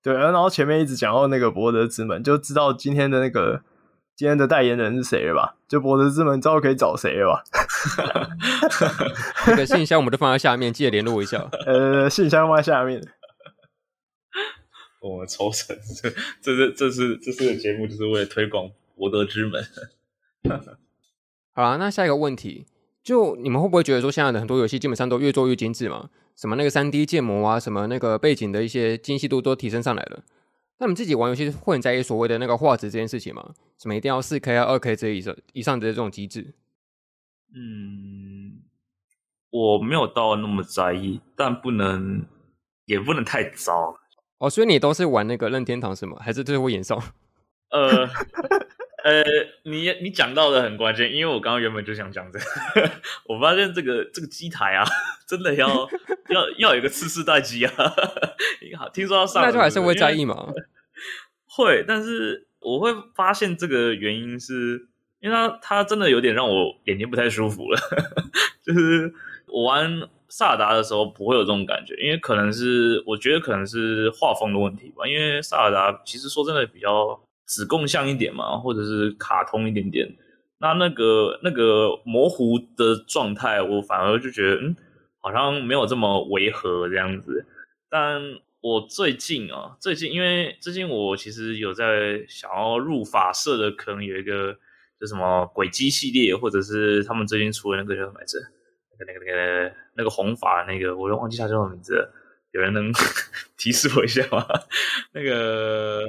对，然后前面一直讲到那个博德之门，就知道今天的那个今天的代言人是谁了吧？就博德之门知道可以找谁了吧？那个信箱我们都放在下面，记得联络一下。呃，信箱放在下面。我们抽成，这 这是这是这是个节目，就是为了推广博德之门。好啦，那下一个问题，就你们会不会觉得说，现在的很多游戏基本上都越做越精致嘛？什么那个三 D 建模啊，什么那个背景的一些精细度都提升上来了。那你们自己玩游戏会很在意所谓的那个画质这件事情吗？什么一定要四 K 啊、二 K 这以上以上的这种机制？嗯，我没有到那么在意，但不能也不能太糟。哦，所以你都是玩那个任天堂是吗？还是最后演奏？呃呃，你你讲到的很关键，因为我刚刚原本就想讲这个，我发现这个这个机台啊，真的要要要有一个次世代机啊。好，听说要上，那就还是会在意吗？会，但是我会发现这个原因是因为它它真的有点让我眼睛不太舒服了，就是我玩。萨尔达的时候不会有这种感觉，因为可能是我觉得可能是画风的问题吧。因为萨尔达其实说真的比较子供像一点嘛，或者是卡通一点点。那那个那个模糊的状态，我反而就觉得嗯，好像没有这么违和这样子。但我最近啊，最近因为最近我其实有在想要入法社的坑，有一个就什么鬼机系列，或者是他们最近出的那个叫什么来着？那个那个那个红发那个，我都忘记他叫什么名字了，有人能 提示我一下吗？那个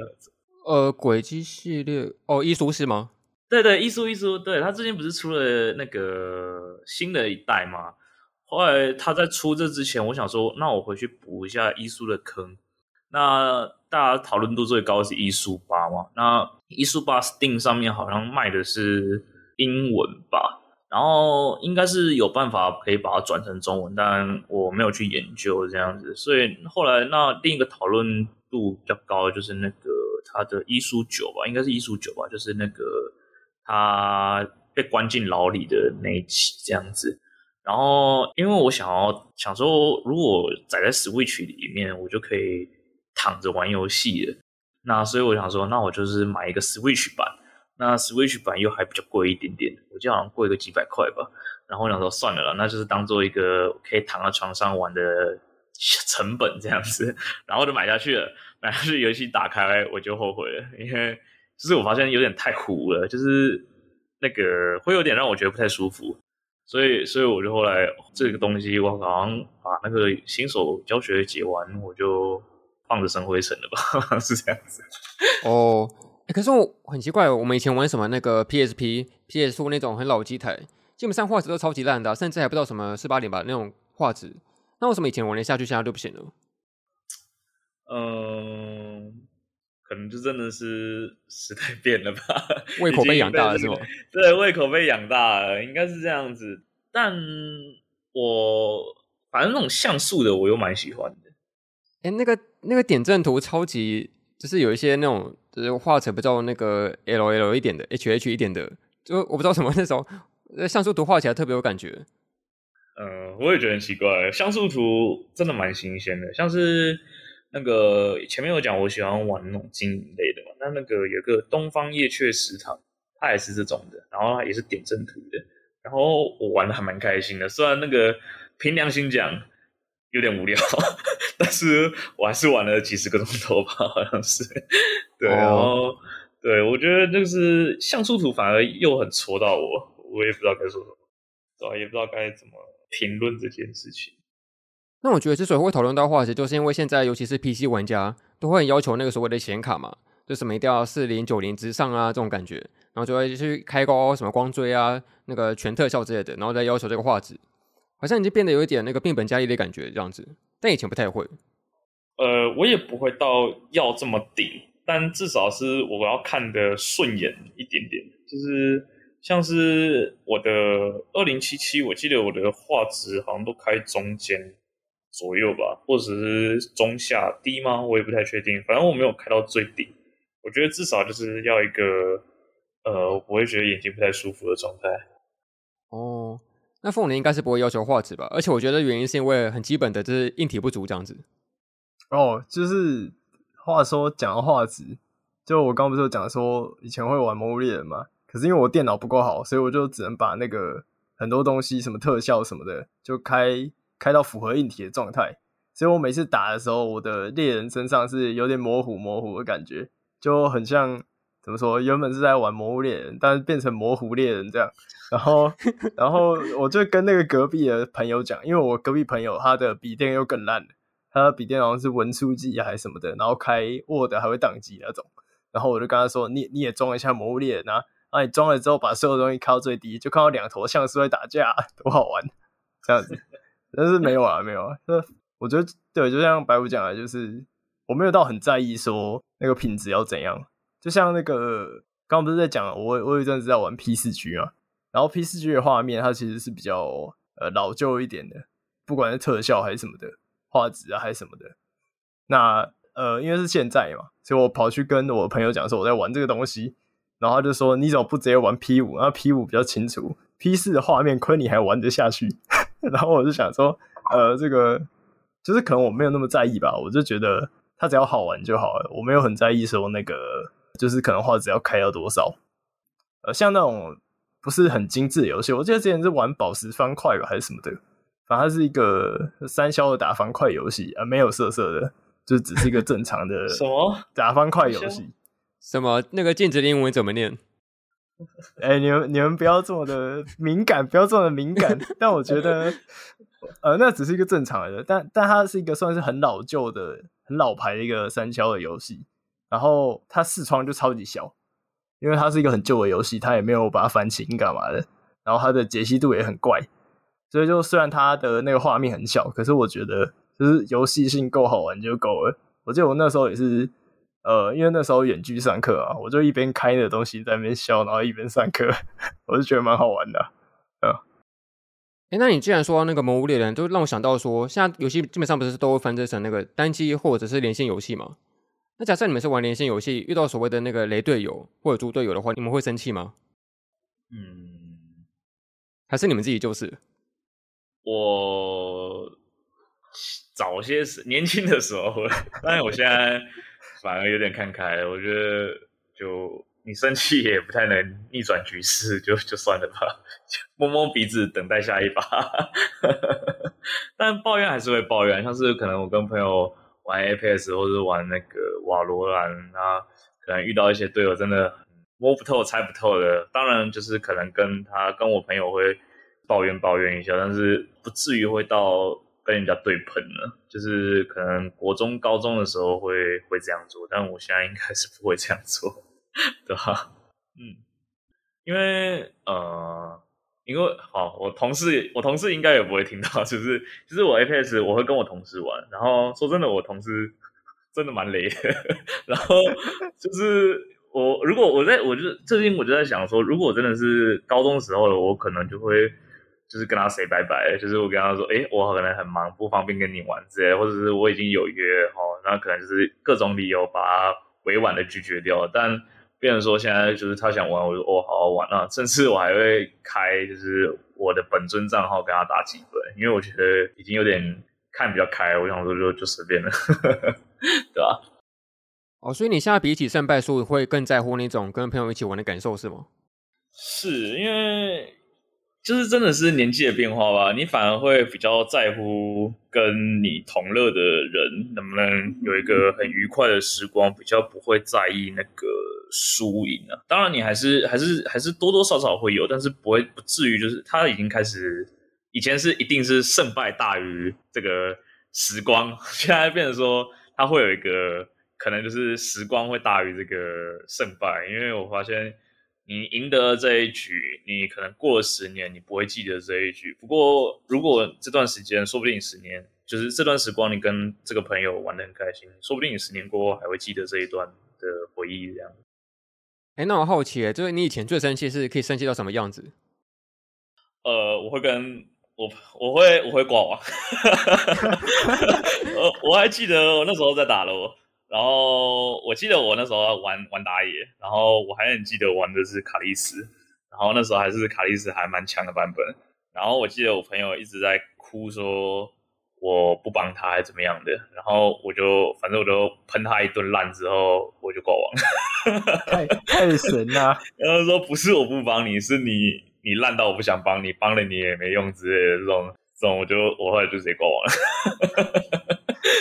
呃，轨迹系列哦，伊苏是吗？对对，伊苏伊苏，对，他最近不是出了那个新的一代吗？后来他在出这之前，我想说，那我回去补一下伊苏的坑。那大家讨论度最高的是伊苏八嘛？那伊苏八 Steam 上面好像卖的是英文吧？然后应该是有办法可以把它转成中文，但我没有去研究这样子，所以后来那另一个讨论度比较高的就是那个他的伊苏九吧，应该是伊苏九吧，就是那个他被关进牢里的那一期这样子。然后因为我想要想说，如果载在 Switch 里面，我就可以躺着玩游戏了。那所以我想说，那我就是买一个 Switch 版。那 Switch 版又还比较贵一点点，我记得好像贵个几百块吧。然后我想说算了啦，那就是当做一个可以躺在床上玩的成本这样子，然后就买下去了。买下去游戏打开我就后悔了，因为就是我发现有点太糊了，就是那个会有点让我觉得不太舒服。所以，所以我就后来这个东西我好像把那个新手教学解完，我就放着生灰尘了吧，是这样子。哦。欸、可是我很奇怪，我们以前玩什么那个 PSP、PS2 那种很老机台，基本上画质都超级烂的，啊，甚至还不知道什么四八零吧那种画质。那为什么以前玩得下去，现在就不行了？嗯，可能就真的是时代变了吧，胃口被养大了是吗？对，胃口被养大了，应该是这样子。但我反正那种像素的，我又蛮喜欢的。哎、欸，那个那个点阵图超级。就是有一些那种，就是画成比较那个 L L 一点的，H H 一点的，就我不知道什么 那时候像素图画起来特别有感觉。嗯，我也觉得很奇怪，像素图真的蛮新鲜的。像是那个前面有讲，我喜欢玩那种经营类的嘛，那那个有个东方夜雀食堂，它也是这种的，然后它也是点阵图的，然后我玩的还蛮开心的。虽然那个凭良心讲有点无聊。但是我还是玩了几十个钟头吧，好像是。对，然后对，我觉得就是像素图反而又很戳到我，我也不知道该说什么，对，也不知道该怎么评论这件事情。那我觉得之所以会讨论到画质，就是因为现在尤其是 PC 玩家都会很要求那个所谓的显卡嘛，就什么一定要四零九零之上啊这种感觉，然后就会去开高什么光追啊，那个全特效之类的，然后再要求这个画质。好像已经变得有一点那个变本加厉的感觉这样子，但以前不太会。呃，我也不会到要这么顶，但至少是我要看的顺眼一点点。就是像是我的二零七七，我记得我的画质好像都开中间左右吧，或者是中下低吗？我也不太确定。反正我没有开到最顶。我觉得至少就是要一个呃，我不会觉得眼睛不太舒服的状态。哦。那凤梨应该是不会要求画质吧？而且我觉得原因是因为很基本的，就是硬体不足这样子。哦，就是话说讲到画质，就我刚不是有讲说以前会玩《魔物猎人》嘛，可是因为我电脑不够好，所以我就只能把那个很多东西，什么特效什么的，就开开到符合硬体的状态。所以我每次打的时候，我的猎人身上是有点模糊模糊的感觉，就很像怎么说？原本是在玩《魔物猎人》，但是变成模糊猎人这样。然后，然后我就跟那个隔壁的朋友讲，因为我隔壁朋友他的笔电又更烂了，他的笔电好像是文书机还是什么的，然后开 Word 还会宕机那种。然后我就跟他说：“你你也装一下《魔物猎人》啊，然后你装了之后，把所有东西开到最低，就看到两头像素在打架，多好玩！这样子，但是没有啊，没有啊。那我觉得对，就像白虎讲的，就是我没有到很在意说那个品质要怎样。就像那个刚刚不是在讲，我我有一阵子在玩 P 四 G 啊，然后 P 四 G 的画面它其实是比较呃老旧一点的，不管是特效还是什么的，画质啊还是什么的。那呃，因为是现在嘛，所以我跑去跟我朋友讲说我在玩这个东西，然后他就说你怎么不直接玩 P 五？然后 P 五比较清楚，P 四的画面亏你还玩得下去。然后我就想说，呃，这个就是可能我没有那么在意吧，我就觉得它只要好玩就好了，我没有很在意说那个就是可能画质要开到多少。呃，像那种不是很精致的游戏，我记得之前是玩宝石方块吧，还是什么的，反正它是一个三消的打方块游戏，啊，没有色色的。就只是一个正常的什么打方块游戏，什么那个镜子的英文怎么念？哎、欸，你们你们不要这么的敏感，不要这么的敏感。但我觉得，呃，那只是一个正常的，但但它是一个算是很老旧的、很老牌的一个三消的游戏。然后它视窗就超级小，因为它是一个很旧的游戏，它也没有把它翻新干嘛的。然后它的解析度也很怪，所以就虽然它的那个画面很小，可是我觉得。就是游戏性够好玩就够了。我记得我那时候也是，呃，因为那时候远距上课啊，我就一边开那东西在那边笑，然后一边上课，我就觉得蛮好玩的。呃，哎，那你既然说那个《魔物猎人》，就让我想到说，现在游戏基本上不是都会分成那个单机或者是连线游戏吗？那假设你们是玩连线游戏，遇到所谓的那个雷队友或者猪队友的话，你们会生气吗？嗯，还是你们自己就是？我。早些时年轻的时候，但是我现在反而有点看开。我觉得就你生气也不太能逆转局势，就就算了吧，摸摸鼻子等待下一把。但抱怨还是会抱怨，像是可能我跟朋友玩 Apex 或者玩那个瓦罗兰啊，可能遇到一些队友真的摸不透、猜不透的。当然就是可能跟他跟我朋友会抱怨抱怨一下，但是不至于会到。跟人家对喷了，就是可能国中、高中的时候会会这样做，但我现在应该是不会这样做，对吧？嗯，因为呃，因为好，我同事，我同事应该也不会听到，就是就是我 Apex 我会跟我同事玩，然后说真的，我同事 真的蛮雷的，然后就是我如果我在我就最近我就在想说，如果真的是高中时候的我，可能就会。就是跟他 say 拜拜，就是我跟他说，哎、我可能很忙，不方便跟你玩之类，或者是我已经有约哦，那可能就是各种理由把他委婉的拒绝掉。但变成说现在就是他想玩，我就哦好好玩啊，甚至我还会开就是我的本尊账号跟他打几分，因为我觉得已经有点看比较开，我想说就就随便了，对吧？哦，所以你现在比起胜败数会更在乎那种跟朋友一起玩的感受是吗？是因为。就是真的是年纪的变化吧，你反而会比较在乎跟你同乐的人能不能有一个很愉快的时光，比较不会在意那个输赢啊。当然，你还是还是还是多多少少会有，但是不会不至于就是他已经开始，以前是一定是胜败大于这个时光，现在变成说他会有一个可能就是时光会大于这个胜败，因为我发现。你赢得了这一局，你可能过了十年，你不会记得这一局。不过，如果这段时间，说不定十年，就是这段时光，你跟这个朋友玩得很开心，说不定你十年过后还会记得这一段的回忆。这样。哎，那我好奇，就是你以前最生气是可以生气到什么样子？呃，我会跟我，我会，我会挂网。我我还记得我那时候在打楼。然后我记得我那时候玩玩打野，然后我还很记得玩的是卡莉丝，然后那时候还是卡莉丝还蛮强的版本。然后我记得我朋友一直在哭说我不不帮他还是怎么样的，然后我就反正我就喷他一顿烂之后，我就挂网了。太太神了！然后说不是我不帮你，是你你烂到我不想帮你，帮了你也没用之类的这种这种，我就我后来就直接挂网了。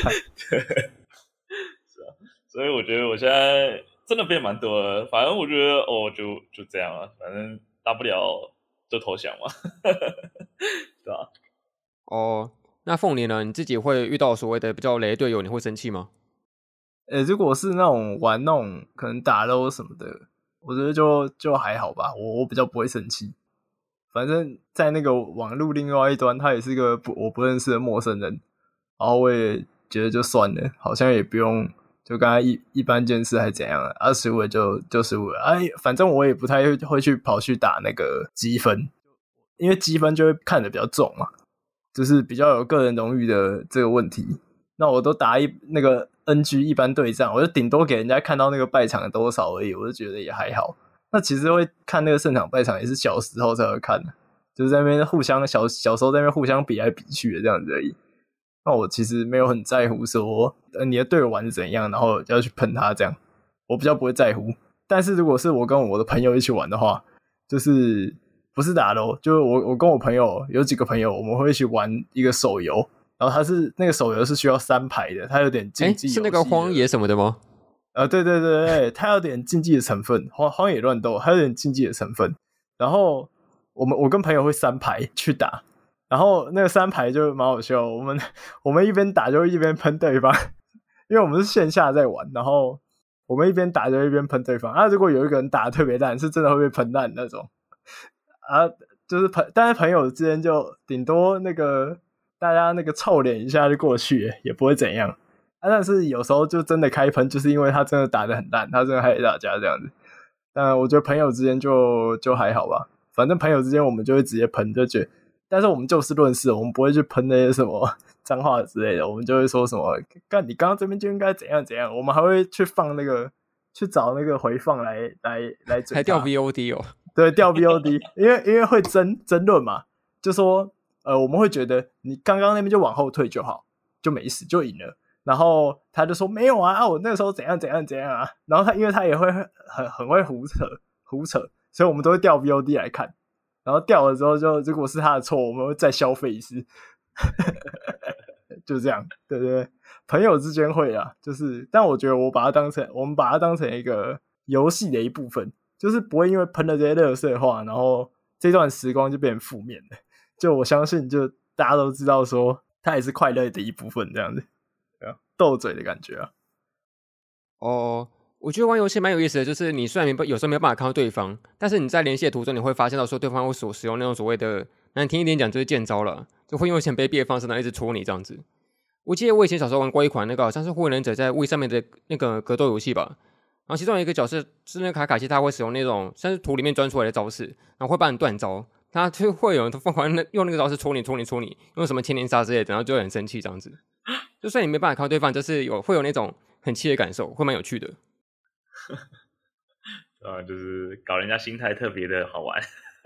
对，是啊，所以我觉得我现在真的变蛮多了。反正我觉得哦，就就这样了，反正大不了就投降嘛，对吧？哦，那凤梨呢？你自己会遇到所谓的比较雷队友，你会生气吗？呃、如果是那种玩那种可能打漏什么的，我觉得就就还好吧。我我比较不会生气，反正在那个网络另外一端，他也是个不我不认识的陌生人，然后我也觉得就算了，好像也不用就跟他一一般见识还怎样了。二十五就就十五了，哎，反正我也不太会会去跑去打那个积分，因为积分就会看得比较重嘛。就是比较有个人荣誉的这个问题，那我都打一那个 NG 一般对战，我就顶多给人家看到那个败场多少而已，我就觉得也还好。那其实会看那个胜场败场也是小时候才会看的，就是在那边互相小小时候在那边互相比来比去的这样子而已。那我其实没有很在乎说，呃，你的队友玩的怎样，然后要去喷他这样，我比较不会在乎。但是如果是我跟我的朋友一起玩的话，就是。不是打咯，就是我我跟我朋友有几个朋友，我们会一起玩一个手游，然后它是那个手游是需要三排的，它有点竞技，是那个荒野什么的吗？呃，对对对对，它有点竞技的成分，荒荒野乱斗，还有点竞技的成分。然后我们我跟朋友会三排去打，然后那个三排就蛮好笑，我们 我们一边打就一边喷对方，因为我们是线下在玩，然后我们一边打就一边喷对方。啊，如果有一个人打的特别烂，是真的会被喷烂那种。啊，就是朋，但是朋友之间就顶多那个大家那个臭脸一下就过去，也不会怎样。啊，但是有时候就真的开喷，就是因为他真的打的很烂，他真的害大家这样子。但我觉得朋友之间就就还好吧，反正朋友之间我们就会直接喷，就觉得。但是我们就事论事，我们不会去喷那些什么 脏话之类的，我们就会说什么，干你刚刚这边就应该怎样怎样。我们还会去放那个，去找那个回放来来来，还掉 VOD 哦。对，调 VOD，因为因为会争争论嘛，就说呃，我们会觉得你刚刚那边就往后退就好，就没事，就赢了。然后他就说没有啊，啊，我那个时候怎样怎样怎样啊。然后他因为他也会很很会胡扯胡扯，所以我们都会调 VOD 来看。然后调了之后就，如果是他的错，我们会再消费一次，就这样，对对对，朋友之间会啊，就是，但我觉得我把它当成我们把它当成一个游戏的一部分。就是不会因为喷了这些垃圾话，然后这段时光就变成负面的。就我相信，就大家都知道说，它也是快乐的一部分，这样子，斗嘴的感觉啊。哦，我觉得玩游戏蛮有意思的，就是你虽然没有时候没有办法看到对方，但是你在连线途中，你会发现到说对方会所使用那种所谓的难听一点讲就是贱招了，就会用一些卑鄙的方式呢一直戳你这样子。我记得我以前小时候玩过一款那个好像是火影忍者在 Wii 上面的那个格斗游戏吧。然后其中有一个角色是那个卡卡西，他会使用那种像是土里面钻出来的招式，然后会把你断招，他就会有人疯狂用那个招式戳你戳你戳你，用什么千年杀之类的，然后就会很生气这样子。就算你没办法看到对方，就是有会有那种很气的感受，会蛮有趣的。啊，就是搞人家心态特别的好玩，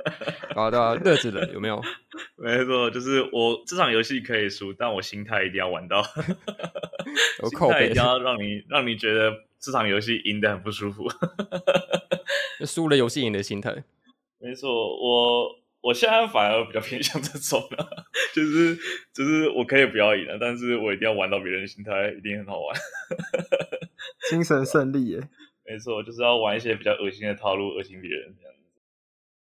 搞到乐子了有没有？没错，就是我这场游戏可以输，但我心态一定要玩到，有 口碑，心态一定要让你让你觉得。这场游戏赢得很不舒服，输了游戏赢的心态。没错，我我现在反而比较偏向这种了，就是就是我可以不要赢了，但是我一定要玩到别人的心态，一定很好玩。精神胜利耶，没错，就是要玩一些比较恶心的套路，恶心别人这样子。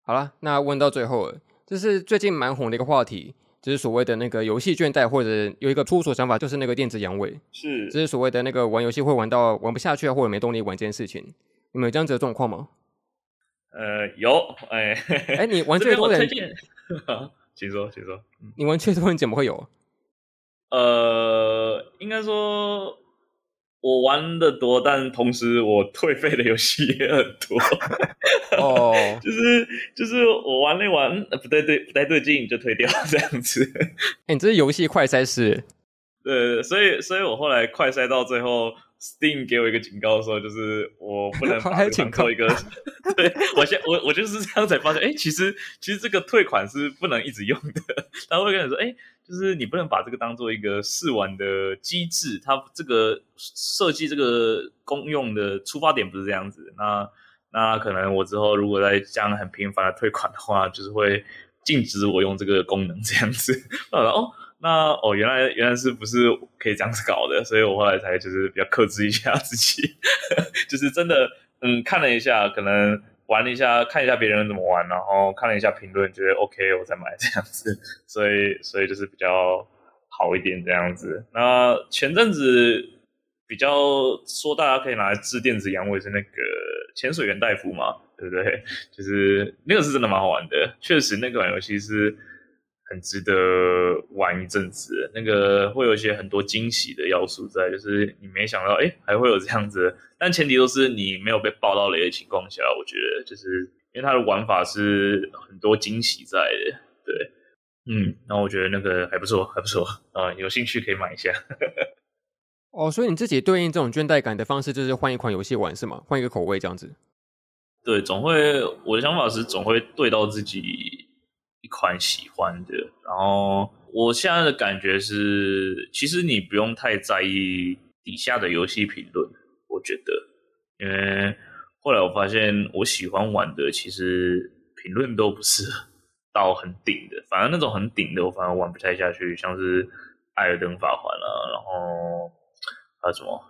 好了，那问到最后了，这是最近蛮红的一个话题。就是所谓的那个游戏倦怠，或者有一个粗俗想法，就是那个电子阳痿。是，这是所谓的那个玩游戏会玩到玩不下去，或者没动力玩这件事情。你们有这样子的状况吗？呃，有，哎，哎，你玩最多的人，请说，请说。你玩最多人怎么会有？呃，应该说。我玩的多，但同时我退费的游戏也很多。哦，就是就是我玩那玩不对对不太对劲就退掉这样子。哎、欸，你这是游戏快筛师。对，所以所以我后来快筛到最后，Steam 给我一个警告的时候，就是我不能把这款做一个。对我现我我就是这样才发现，哎、欸，其实其实这个退款是不能一直用的。他会跟你说，哎、欸，就是你不能把这个当做一个试玩的机制，它这个设计这个功用的出发点不是这样子。那那可能我之后如果再这样很频繁的退款的话，就是会禁止我用这个功能这样子。哦，那哦，原来原来是不是可以这样子搞的？所以我后来才就是比较克制一下自己，就是真的嗯看了一下，可能。玩了一下，看一下别人怎么玩，然后看了一下评论，觉得 OK，我再买这样子，所以所以就是比较好一点这样子。那前阵子比较说大家可以拿来治电子阳痿是那个潜水员大夫嘛，对不对？就是那个是真的蛮好玩的，确实那个玩游戏是。很值得玩一阵子，那个会有一些很多惊喜的要素在，就是你没想到，哎，还会有这样子，但前提都是你没有被爆到雷的情况下，我觉得就是因为它的玩法是很多惊喜在的，对，嗯，那我觉得那个还不错，还不错啊，有兴趣可以买一下。哦，所以你自己对应这种倦怠感的方式，就是换一款游戏玩是吗？换一个口味这样子？对，总会，我的想法是总会对到自己。一款喜欢的，然后我现在的感觉是，其实你不用太在意底下的游戏评论，我觉得，因为后来我发现我喜欢玩的，其实评论都不是到很顶的，反而那种很顶的，我反而玩不太下去，像是《艾尔登法环》啊，然后还有什么，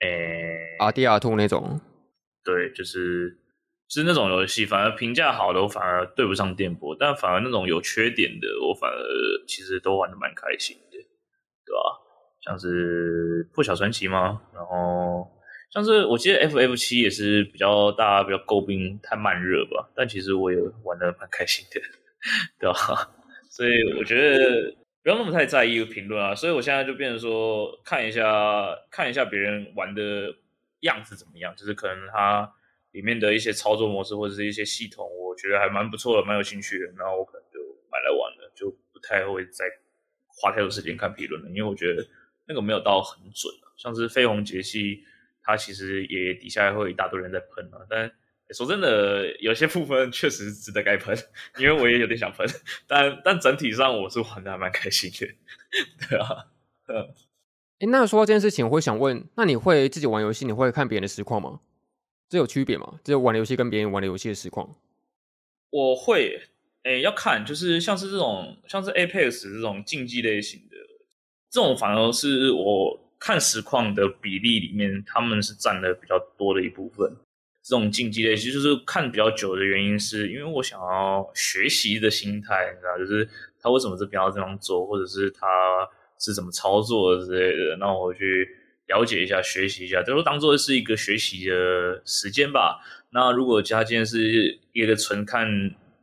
诶，阿迪亚兔那种，对，就是。是那种游戏，反而评价好的我反而对不上电波，但反而那种有缺点的，我反而其实都玩得蛮开心的，对吧？像是破晓传奇吗？然后像是我记得 FF 七也是比较大家比较诟病太慢热吧，但其实我也玩得蛮开心的，对吧？所以我觉得不要那么太在意评论啊，所以我现在就变成说看一下看一下别人玩的样子怎么样，就是可能他。里面的一些操作模式或者是一些系统，我觉得还蛮不错的，蛮有兴趣的。然后我可能就买来玩了，就不太会再花太多时间看评论了，因为我觉得那个没有到很准。像是绯红节气，它其实也底下会有一大堆人在喷啊。但说真的，有些部分确实值得该喷，因为我也有点想喷。但但整体上我是玩的还蛮开心的，对啊。哎，那说到这件事情，我会想问，那你会自己玩游戏，你会看别人的实况吗？这有区别吗？这有玩游戏跟别人玩的游戏的实况，我会诶要看，就是像是这种像是 Apex 这种竞技类型的，这种反而是我看实况的比例里面，他们是占了比较多的一部分。这种竞技类型就是看比较久的原因，是因为我想要学习的心态，你知道，就是他为什么这边要这样做，或者是他是怎么操作之类的，那我去。了解一下，学习一下，就当做是一个学习的时间吧。那如果其他今天是一个纯看、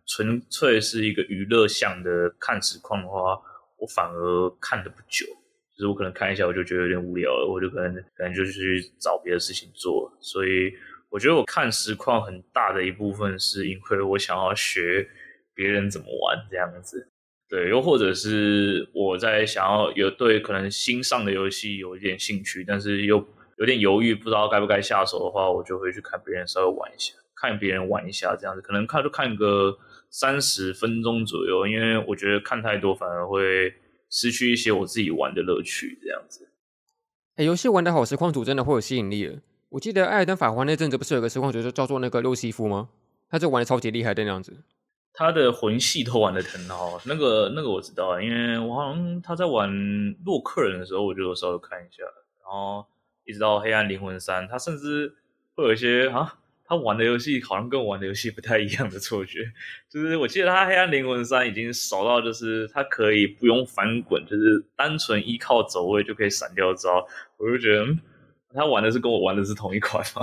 纯粹是一个娱乐向的看实况的话，我反而看的不久。就是我可能看一下，我就觉得有点无聊了，我就可能可能就去找别的事情做。所以我觉得我看实况很大的一部分是因为我想要学别人怎么玩这样子。对，又或者是我在想要有对可能新上的游戏有一点兴趣，但是又有点犹豫，不知道该不该下手的话，我就会去看别人稍微玩一下，看别人玩一下这样子，可能看就看个三十分钟左右，因为我觉得看太多反而会失去一些我自己玩的乐趣这样子。哎，游戏玩得好，实况主真的会有吸引力。我记得《艾尔登法环》那阵子不是有个实况主就叫做那个六西夫吗？他就玩得超级厉害的那样子。他的魂系都玩得很好，那个那个我知道，因为我好像他在玩洛克人的时候，我就稍微看一下，然后一直到黑暗灵魂三，他甚至会有一些啊，他玩的游戏好像跟我玩的游戏不太一样的错觉，就是我记得他黑暗灵魂三已经熟到就是他可以不用翻滚，就是单纯依靠走位就可以闪掉招，我就觉得他玩的是跟我玩的是同一款嘛，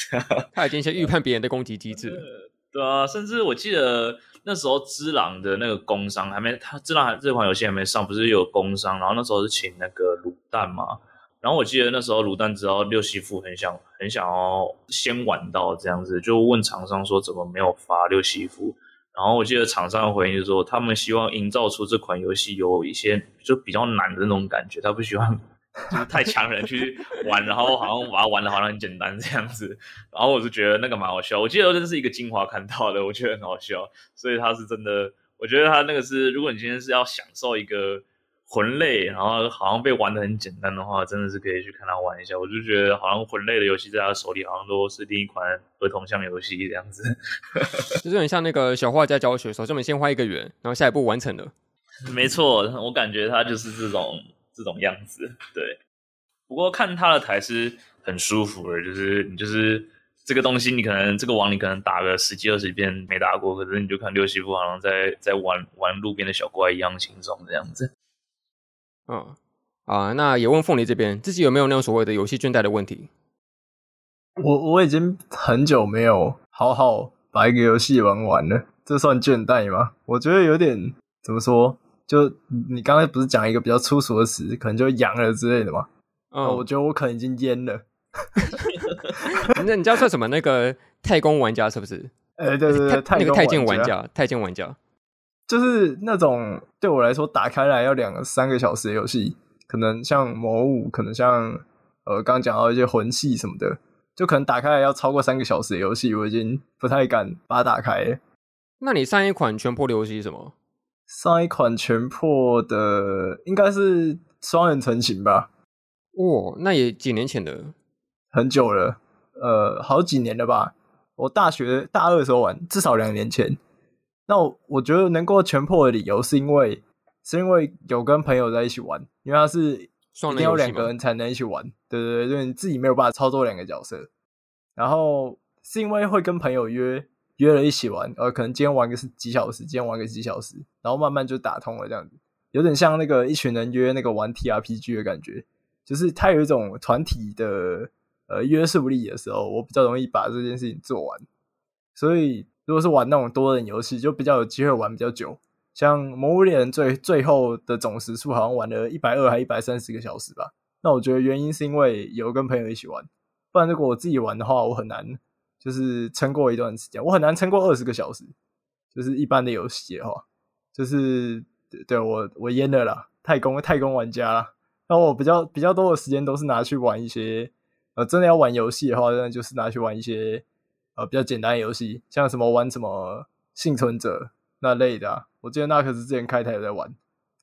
他已经先预判别人的攻击机制。对啊，甚至我记得那时候《之狼》的那个工商还没，他《只狼》这款游戏还没上，不是有工商？然后那时候是请那个卤蛋嘛。然后我记得那时候卤蛋知道六西夫很想很想要先玩到这样子，就问厂商说怎么没有发六西夫。然后我记得厂商的回应就是说，他们希望营造出这款游戏有一些就比较难的那种感觉，他不希望。就是太强人去玩，然后好像把它玩的好像很简单这样子，然后我就觉得那个蛮好笑。我记得这是一个精华看到的，我觉得很好笑，所以他是真的。我觉得他那个是，如果你今天是要享受一个魂类，然后好像被玩的很简单的话，真的是可以去看他玩一下。我就觉得好像魂类的游戏在他手里好像都是另一款儿童向游戏这样子，就是很像那个小画家教学，首先我们先画一个圆，然后下一步完成了。没错，我感觉他就是这种这种样子。对，不过看他的台是很舒服的，就是你就是。这个东西你可能这个网你可能打个十几二十遍没打过，可是你就看六西夫好像在在玩玩路边的小怪一样轻松这样子。嗯啊，那也问凤梨这边自己有没有那种所谓的游戏倦怠的问题？我我已经很久没有好好把一个游戏玩完了，这算倦怠吗？我觉得有点怎么说？就你刚才不是讲一个比较粗俗的词，可能就阳了之类的嘛？嗯，我觉得我可能已经淹了。那你知道算什么？那个太空玩家是不是？呃、欸，对对对，那个太监玩家，太监玩家，就是那种对我来说打开来要两三个小时的游戏，可能像魔物，可能像呃刚刚讲到一些魂系什么的，就可能打开来要超过三个小时的游戏，我已经不太敢把它打开。那你上一款全破的游戏是什么？上一款全破的应该是双人成行吧？哦，那也几年前的。很久了，呃，好几年了吧。我大学大二的时候玩，至少两年前。那我，我觉得能够全破的理由是因为，是因为有跟朋友在一起玩，因为他是一定要两个人才能一起玩。对对对，就是你自己没有办法操作两个角色。然后是因为会跟朋友约约了一起玩，呃，可能今天玩个是几小时，今天玩个几小时，然后慢慢就打通了这样子，有点像那个一群人约那个玩 TRPG 的感觉，就是它有一种团体的。呃，约束力的时候，我比较容易把这件事情做完。所以，如果是玩那种多人游戏，就比较有机会玩比较久。像《魔物猎人》最最后的总时数好像玩了一百二还一百三十个小时吧。那我觉得原因是因为有跟朋友一起玩，不然如果我自己玩的话，我很难就是撑过一段时间，我很难撑过二十个小时。就是一般的游戏的话，就是对我我阉了啦，太空太空玩家啦。那我比较比较多的时间都是拿去玩一些。呃，真的要玩游戏的话，那就是拿去玩一些呃比较简单的游戏，像什么玩什么幸存者那类的啊。我记得那可是之前开台有在玩，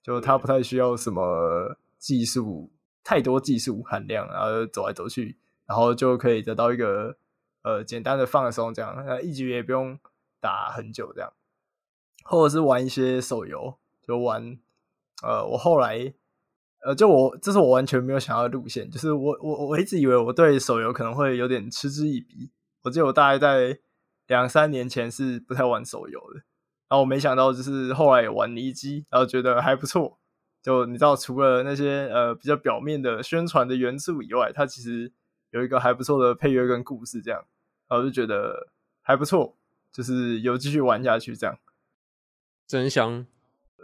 就它不太需要什么技术，太多技术含量，然后走来走去，然后就可以得到一个呃简单的放松，这样那一局也不用打很久这样，或者是玩一些手游，就玩呃我后来。呃，就我，这是我完全没有想要的路线。就是我，我，我一直以为我对手游可能会有点嗤之以鼻。我记得我大概在两三年前是不太玩手游的，然后我没想到，就是后来有玩尼基，然后觉得还不错。就你知道，除了那些呃比较表面的宣传的元素以外，它其实有一个还不错的配乐跟故事，这样，然后就觉得还不错，就是有继续玩下去这样。真香。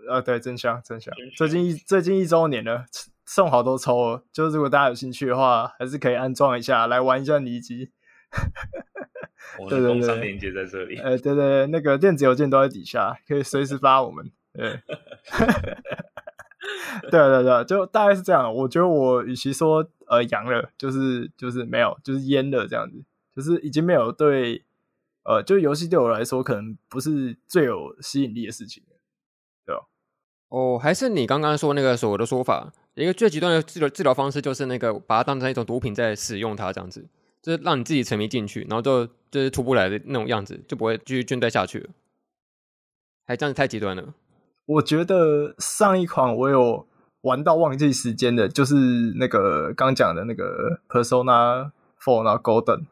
啊，对，真香，真香！最近一最近一周年了，送好多抽了，就如果大家有兴趣的话，还是可以安装一下来玩一下尼基。对对对，链接在这里。呃，对对，那个电子邮件都在底下，可以随时发我们。对，对对对，就大概是这样。我觉得我与其说呃阳了，就是就是没有，就是淹了这样子，就是已经没有对呃，就游戏对我来说可能不是最有吸引力的事情。对哦，还是你刚刚说那个所谓的说法，一个最极端的治疗治疗方式就是那个把它当成一种毒品在使用它，这样子，就是让你自己沉迷进去，然后就就是出不来的那种样子，就不会继续倦怠下去了。还这样子太极端了。我觉得上一款我有玩到忘记时间的，就是那个刚讲的那个 Persona 4那 Golden，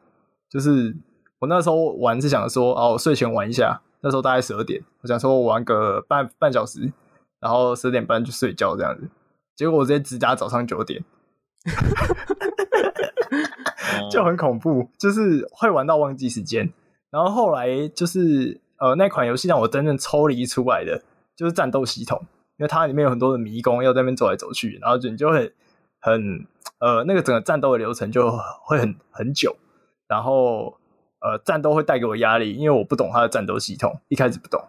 就是我那时候玩是想说哦，我睡前玩一下，那时候大概十二点，我想说我玩个半半小时。然后十点半就睡觉这样子，结果我直接直达早上九点，就很恐怖，就是会玩到忘记时间。然后后来就是呃那款游戏让我真正抽离出来的，就是战斗系统，因为它里面有很多的迷宫要在那边走来走去，然后就你就会很呃那个整个战斗的流程就会很很久，然后呃战斗会带给我压力，因为我不懂它的战斗系统，一开始不懂。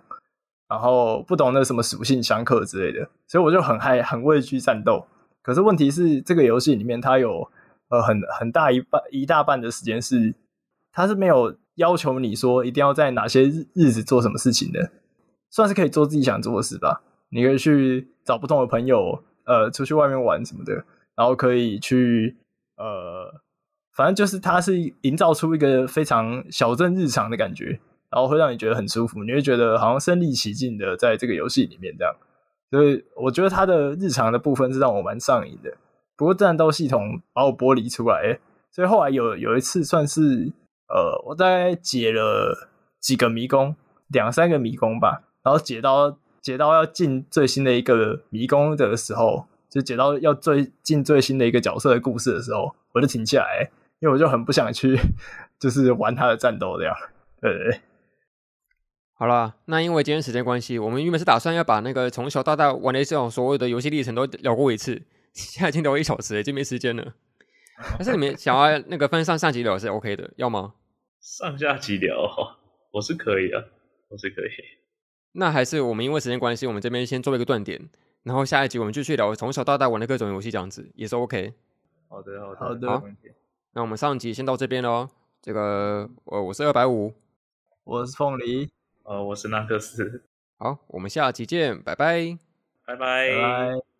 然后不懂那什么属性相克之类的，所以我就很害很畏惧战斗。可是问题是，这个游戏里面它有呃很很大一半一大半的时间是，它是没有要求你说一定要在哪些日日子做什么事情的，算是可以做自己想做的事吧。你可以去找不同的朋友呃出去外面玩什么的，然后可以去呃，反正就是它是营造出一个非常小镇日常的感觉，然后会让你觉得很舒服，你会觉得好像身临其境的在这个游戏里面这样。所以我觉得它的日常的部分是让我蛮上瘾的。不过战斗系统把我剥离出来，所以后来有有一次算是呃，我大概解了几个迷宫，两三个迷宫吧，然后解到解到要进最新的一个迷宫的时候，就解到要最进最新的一个角色的故事的时候，我就停下来，因为我就很不想去，就是玩他的战斗这样。对对对。好了，那因为今天时间关系，我们原本是打算要把那个从小到大玩的这种所有的游戏历程都聊过一次。现在已经聊一小时了，已经没时间了。但是你们想要那个分上上集聊是 OK 的，要吗？上下集聊，我是可以啊，我是可以。那还是我们因为时间关系，我们这边先做一个断点，然后下一集我们继续聊从小到大玩的各种游戏，这样子也是 OK。好的，好的，好的。好，那我们上集先到这边喽。这个，我我是二百五，我是凤梨，呃，我是纳克斯。好，我们下集见，拜拜，拜拜。拜拜。